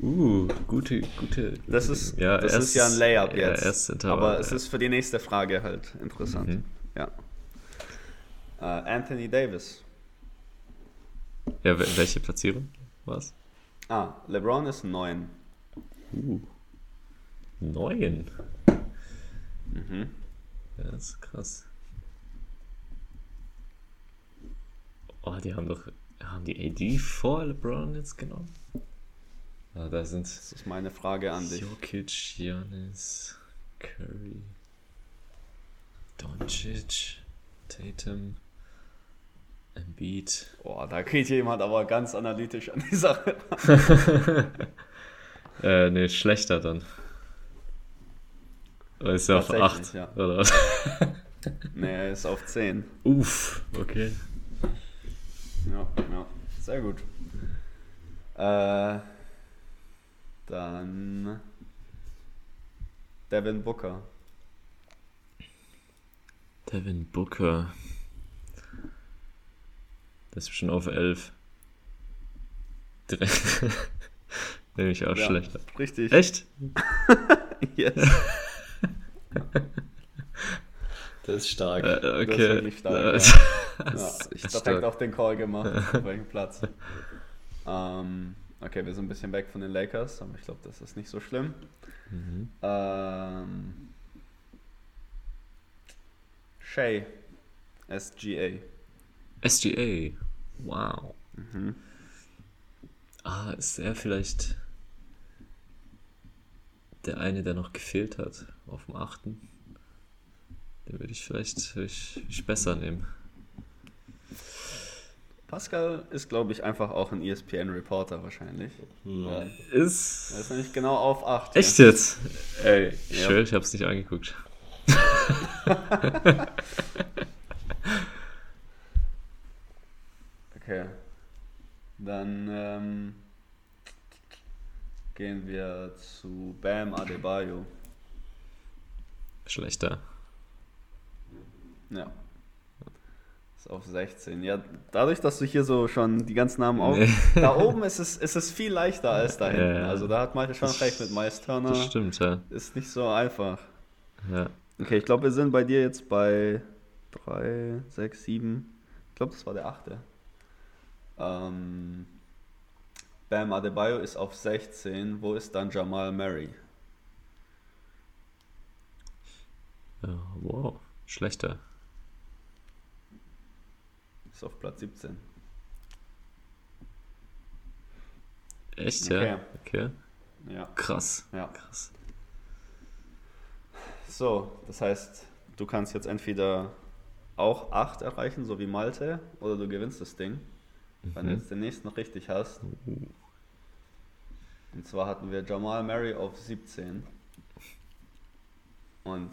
Uh, gute, gute. Das ist, ja, das erst- ist ja ein Layup ja, jetzt. Intervall, aber es ja. ist für die nächste Frage halt interessant. Mhm. Ja. Äh, Anthony Davis. Ja, wel- welche Platzierung war's? Ah, LeBron ist 9. Uh. Neun. Mhm. Ja, das ist krass. Oh, die haben doch. Haben die AD vor LeBron jetzt genommen? Ah, da sind Das ist meine Frage an dich. Jokic, Giannis, Curry, Doncic, Tatum, Embiid. Boah, da geht jemand aber ganz analytisch an die Sache. Äh, nee, schlechter dann. Oder ist er auf Tatsächlich, 8? ja. Oder was? nee, er ist auf 10. Uff, okay. Ja, ja. Sehr gut. Äh, dann Devin Booker. Devin Booker. Das ist schon auf 11. Direkt. Nehme ich auch Ja, schlechter. Richtig. Echt? Yes. Das ist stark. Äh, Das ist okay. wirklich stark, Das- Ja, das ich ist direkt auch den Call gemacht, auf welchem Platz. Ähm, okay, wir sind ein bisschen weg von den Lakers, aber ich glaube, das ist nicht so schlimm. Mhm. Ähm, Shay. SGA. SGA. Wow. Mhm. Ah, ist er vielleicht der eine, der noch gefehlt hat auf dem 8. Den würde ich vielleicht würd ich, würd ich besser nehmen. Pascal ist, glaube ich, einfach auch ein ESPN-Reporter wahrscheinlich. Ja. Er Ist. ist nämlich genau auf 8. Echt jetzt? Ey, ich Ja. schwöre, ich hab's nicht angeguckt. Okay. Dann ähm, gehen wir zu Bam Adebayo. Schlechter. Ja. Ist auf 16. Ja, dadurch, dass du hier so schon die ganzen Namen auf. Da oben ist es, ist es viel leichter als da hinten. Ja, ja. Also da hat Malte schon Das- recht mit Miles Turner. Das stimmt, ja. Ist nicht so einfach. ja. Okay, ich glaube, wir sind bei dir jetzt bei 3, 6, 7. Ich glaube, das war der achte. Ähm, Bam Adebayo ist auf 16. Wo ist dann Jamal Murray? Wow. Schlechter. Ist auf Platz 17. Echt, Okay. ja? Okay. Ja, Krass. ja. Krass. So, das heißt, du kannst jetzt entweder auch 8 erreichen, so wie Malte, oder du gewinnst das Ding. Wenn du Mhm. jetzt den nächsten noch richtig hast. Und zwar hatten wir Jamal Murray auf 17. Und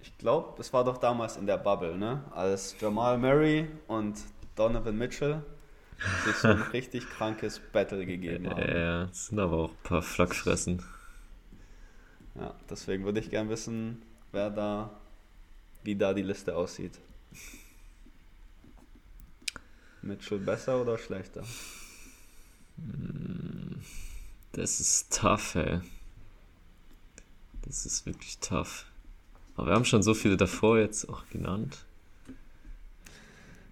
ich glaube, es war doch damals in der Bubble, ne? Als Jamal Murray und Donovan Mitchell sich so ein richtig krankes Battle gegeben haben. Ja, das sind aber auch ein paar Flakfressen. Ja, deswegen würde ich gern wissen, wer da, wie da die Liste aussieht. Mitchell besser oder schlechter? Das ist tough, ey. Das ist wirklich tough. Aber wir haben schon so viele davor jetzt auch genannt.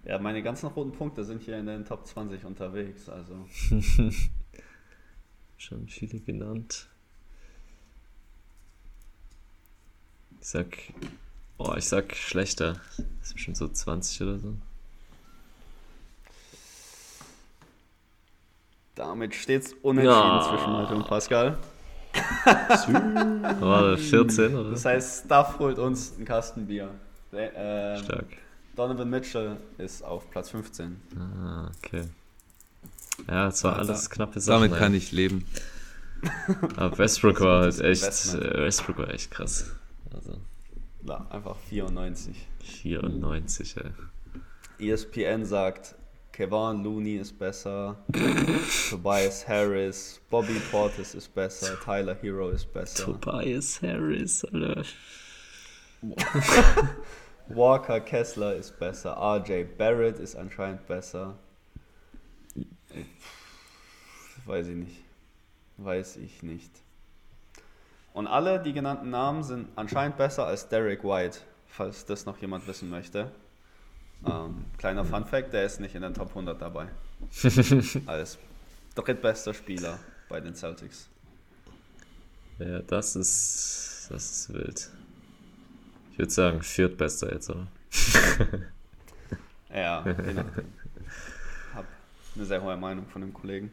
Ja, meine ganzen roten Punkte sind hier in den Top 20 unterwegs, also. Schon viele genannt. Ich sag. Oh, ich sag schlechter. Das ist bestimmt so 20 oder so. Damit steht es unentschieden Ja. zwischen Malte und Pascal. War 14 oder? Das heißt, Stuff holt uns einen Kasten Bier. Äh, Stark. Donovan Mitchell ist auf Platz 15. Ah, okay. Ja, es war Ja, alles da- knappe Sachen. Damit ey. kann ich leben. Aber Westbrook war halt echt. Investment. äh, Westbrook war echt krass. Also Ja, einfach 94. 94, ey. ESPN sagt Kevon Looney ist besser. Tobias Harris. Bobby Portis ist besser. Tyler Hero ist besser. Tobias Harris, Alter. Walker Kessler ist besser. RJ Barrett ist anscheinend besser. Weiß ich nicht. Weiß ich nicht. Und alle die genannten Namen sind anscheinend besser als Derek White, falls das noch jemand wissen möchte. Ähm, kleiner Fun Fact, der ist nicht in den Top 100 dabei. als drittbester Spieler bei den Celtics. Ja, das ist, das ist wild. Ich würde sagen, viertbester jetzt, oder? Ja, nachdem. Hab eine sehr hohe Meinung von dem Kollegen.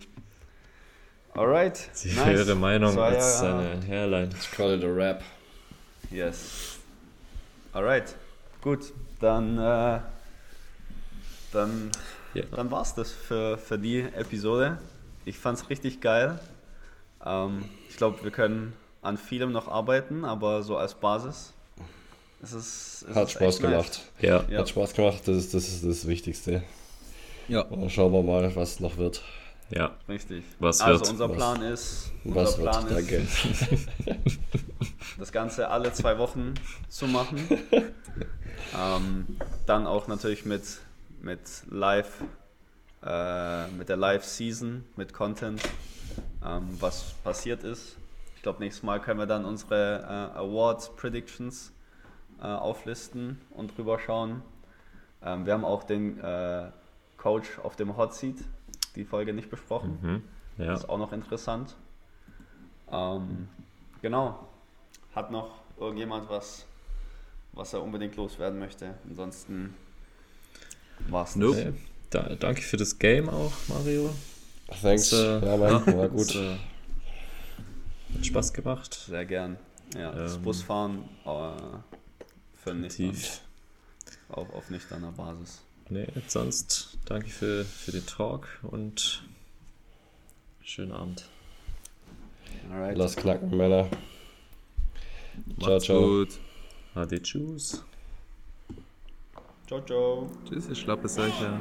Alright. Die höhere Meinung war als ja- seine Hairline. Ich call it a rap. Yes. Alright. Gut. Dann, äh, dann, Ja. dann war's das für, für die Episode. Ich fand's richtig geil. Ähm, ich glaube, wir können an vielem noch arbeiten, aber so als Basis ist es. Ist Hat es Spaß echt nice. gemacht. Ja, Ja. Hat Spaß gemacht, das ist das, ist das Wichtigste. Ja, Und dann schauen wir mal, was noch wird. ja. Richtig. Was also wird? unser Was- Plan ist, Was unser wird? Plan ist, Danke. das Ganze alle zwei Wochen zu machen. ähm, dann auch natürlich mit, mit Live, äh, mit der Live-Season, mit Content, ähm, was passiert ist. Ich glaube, nächstes Mal können wir dann unsere äh, Awards-Predictions äh, auflisten und drüber schauen. Ähm, wir haben auch den äh, Coach auf dem Hot Seat, die Folge nicht besprochen. Mhm. Ja. Das ist auch noch interessant. Ähm, genau. Hat noch irgendjemand was, was er unbedingt loswerden möchte? Ansonsten war's Nope. das. Nee. Da, danke für das Game auch, Mario. Thanks. Das, äh, ja, Mann, war gut. Das, äh, hat Spaß gemacht. Sehr gern. Ja, das Ähm, Busfahren äh, für Tief. auf, auf nüchterner Basis. Nee, sonst danke für, für den Talk und schönen Abend. Alright. Lass knacken, Männer. Ciao, macht's ciao. gut. Ade, tschüss. Ciao, ciao. Tschüss, ihr schlappe Seucher.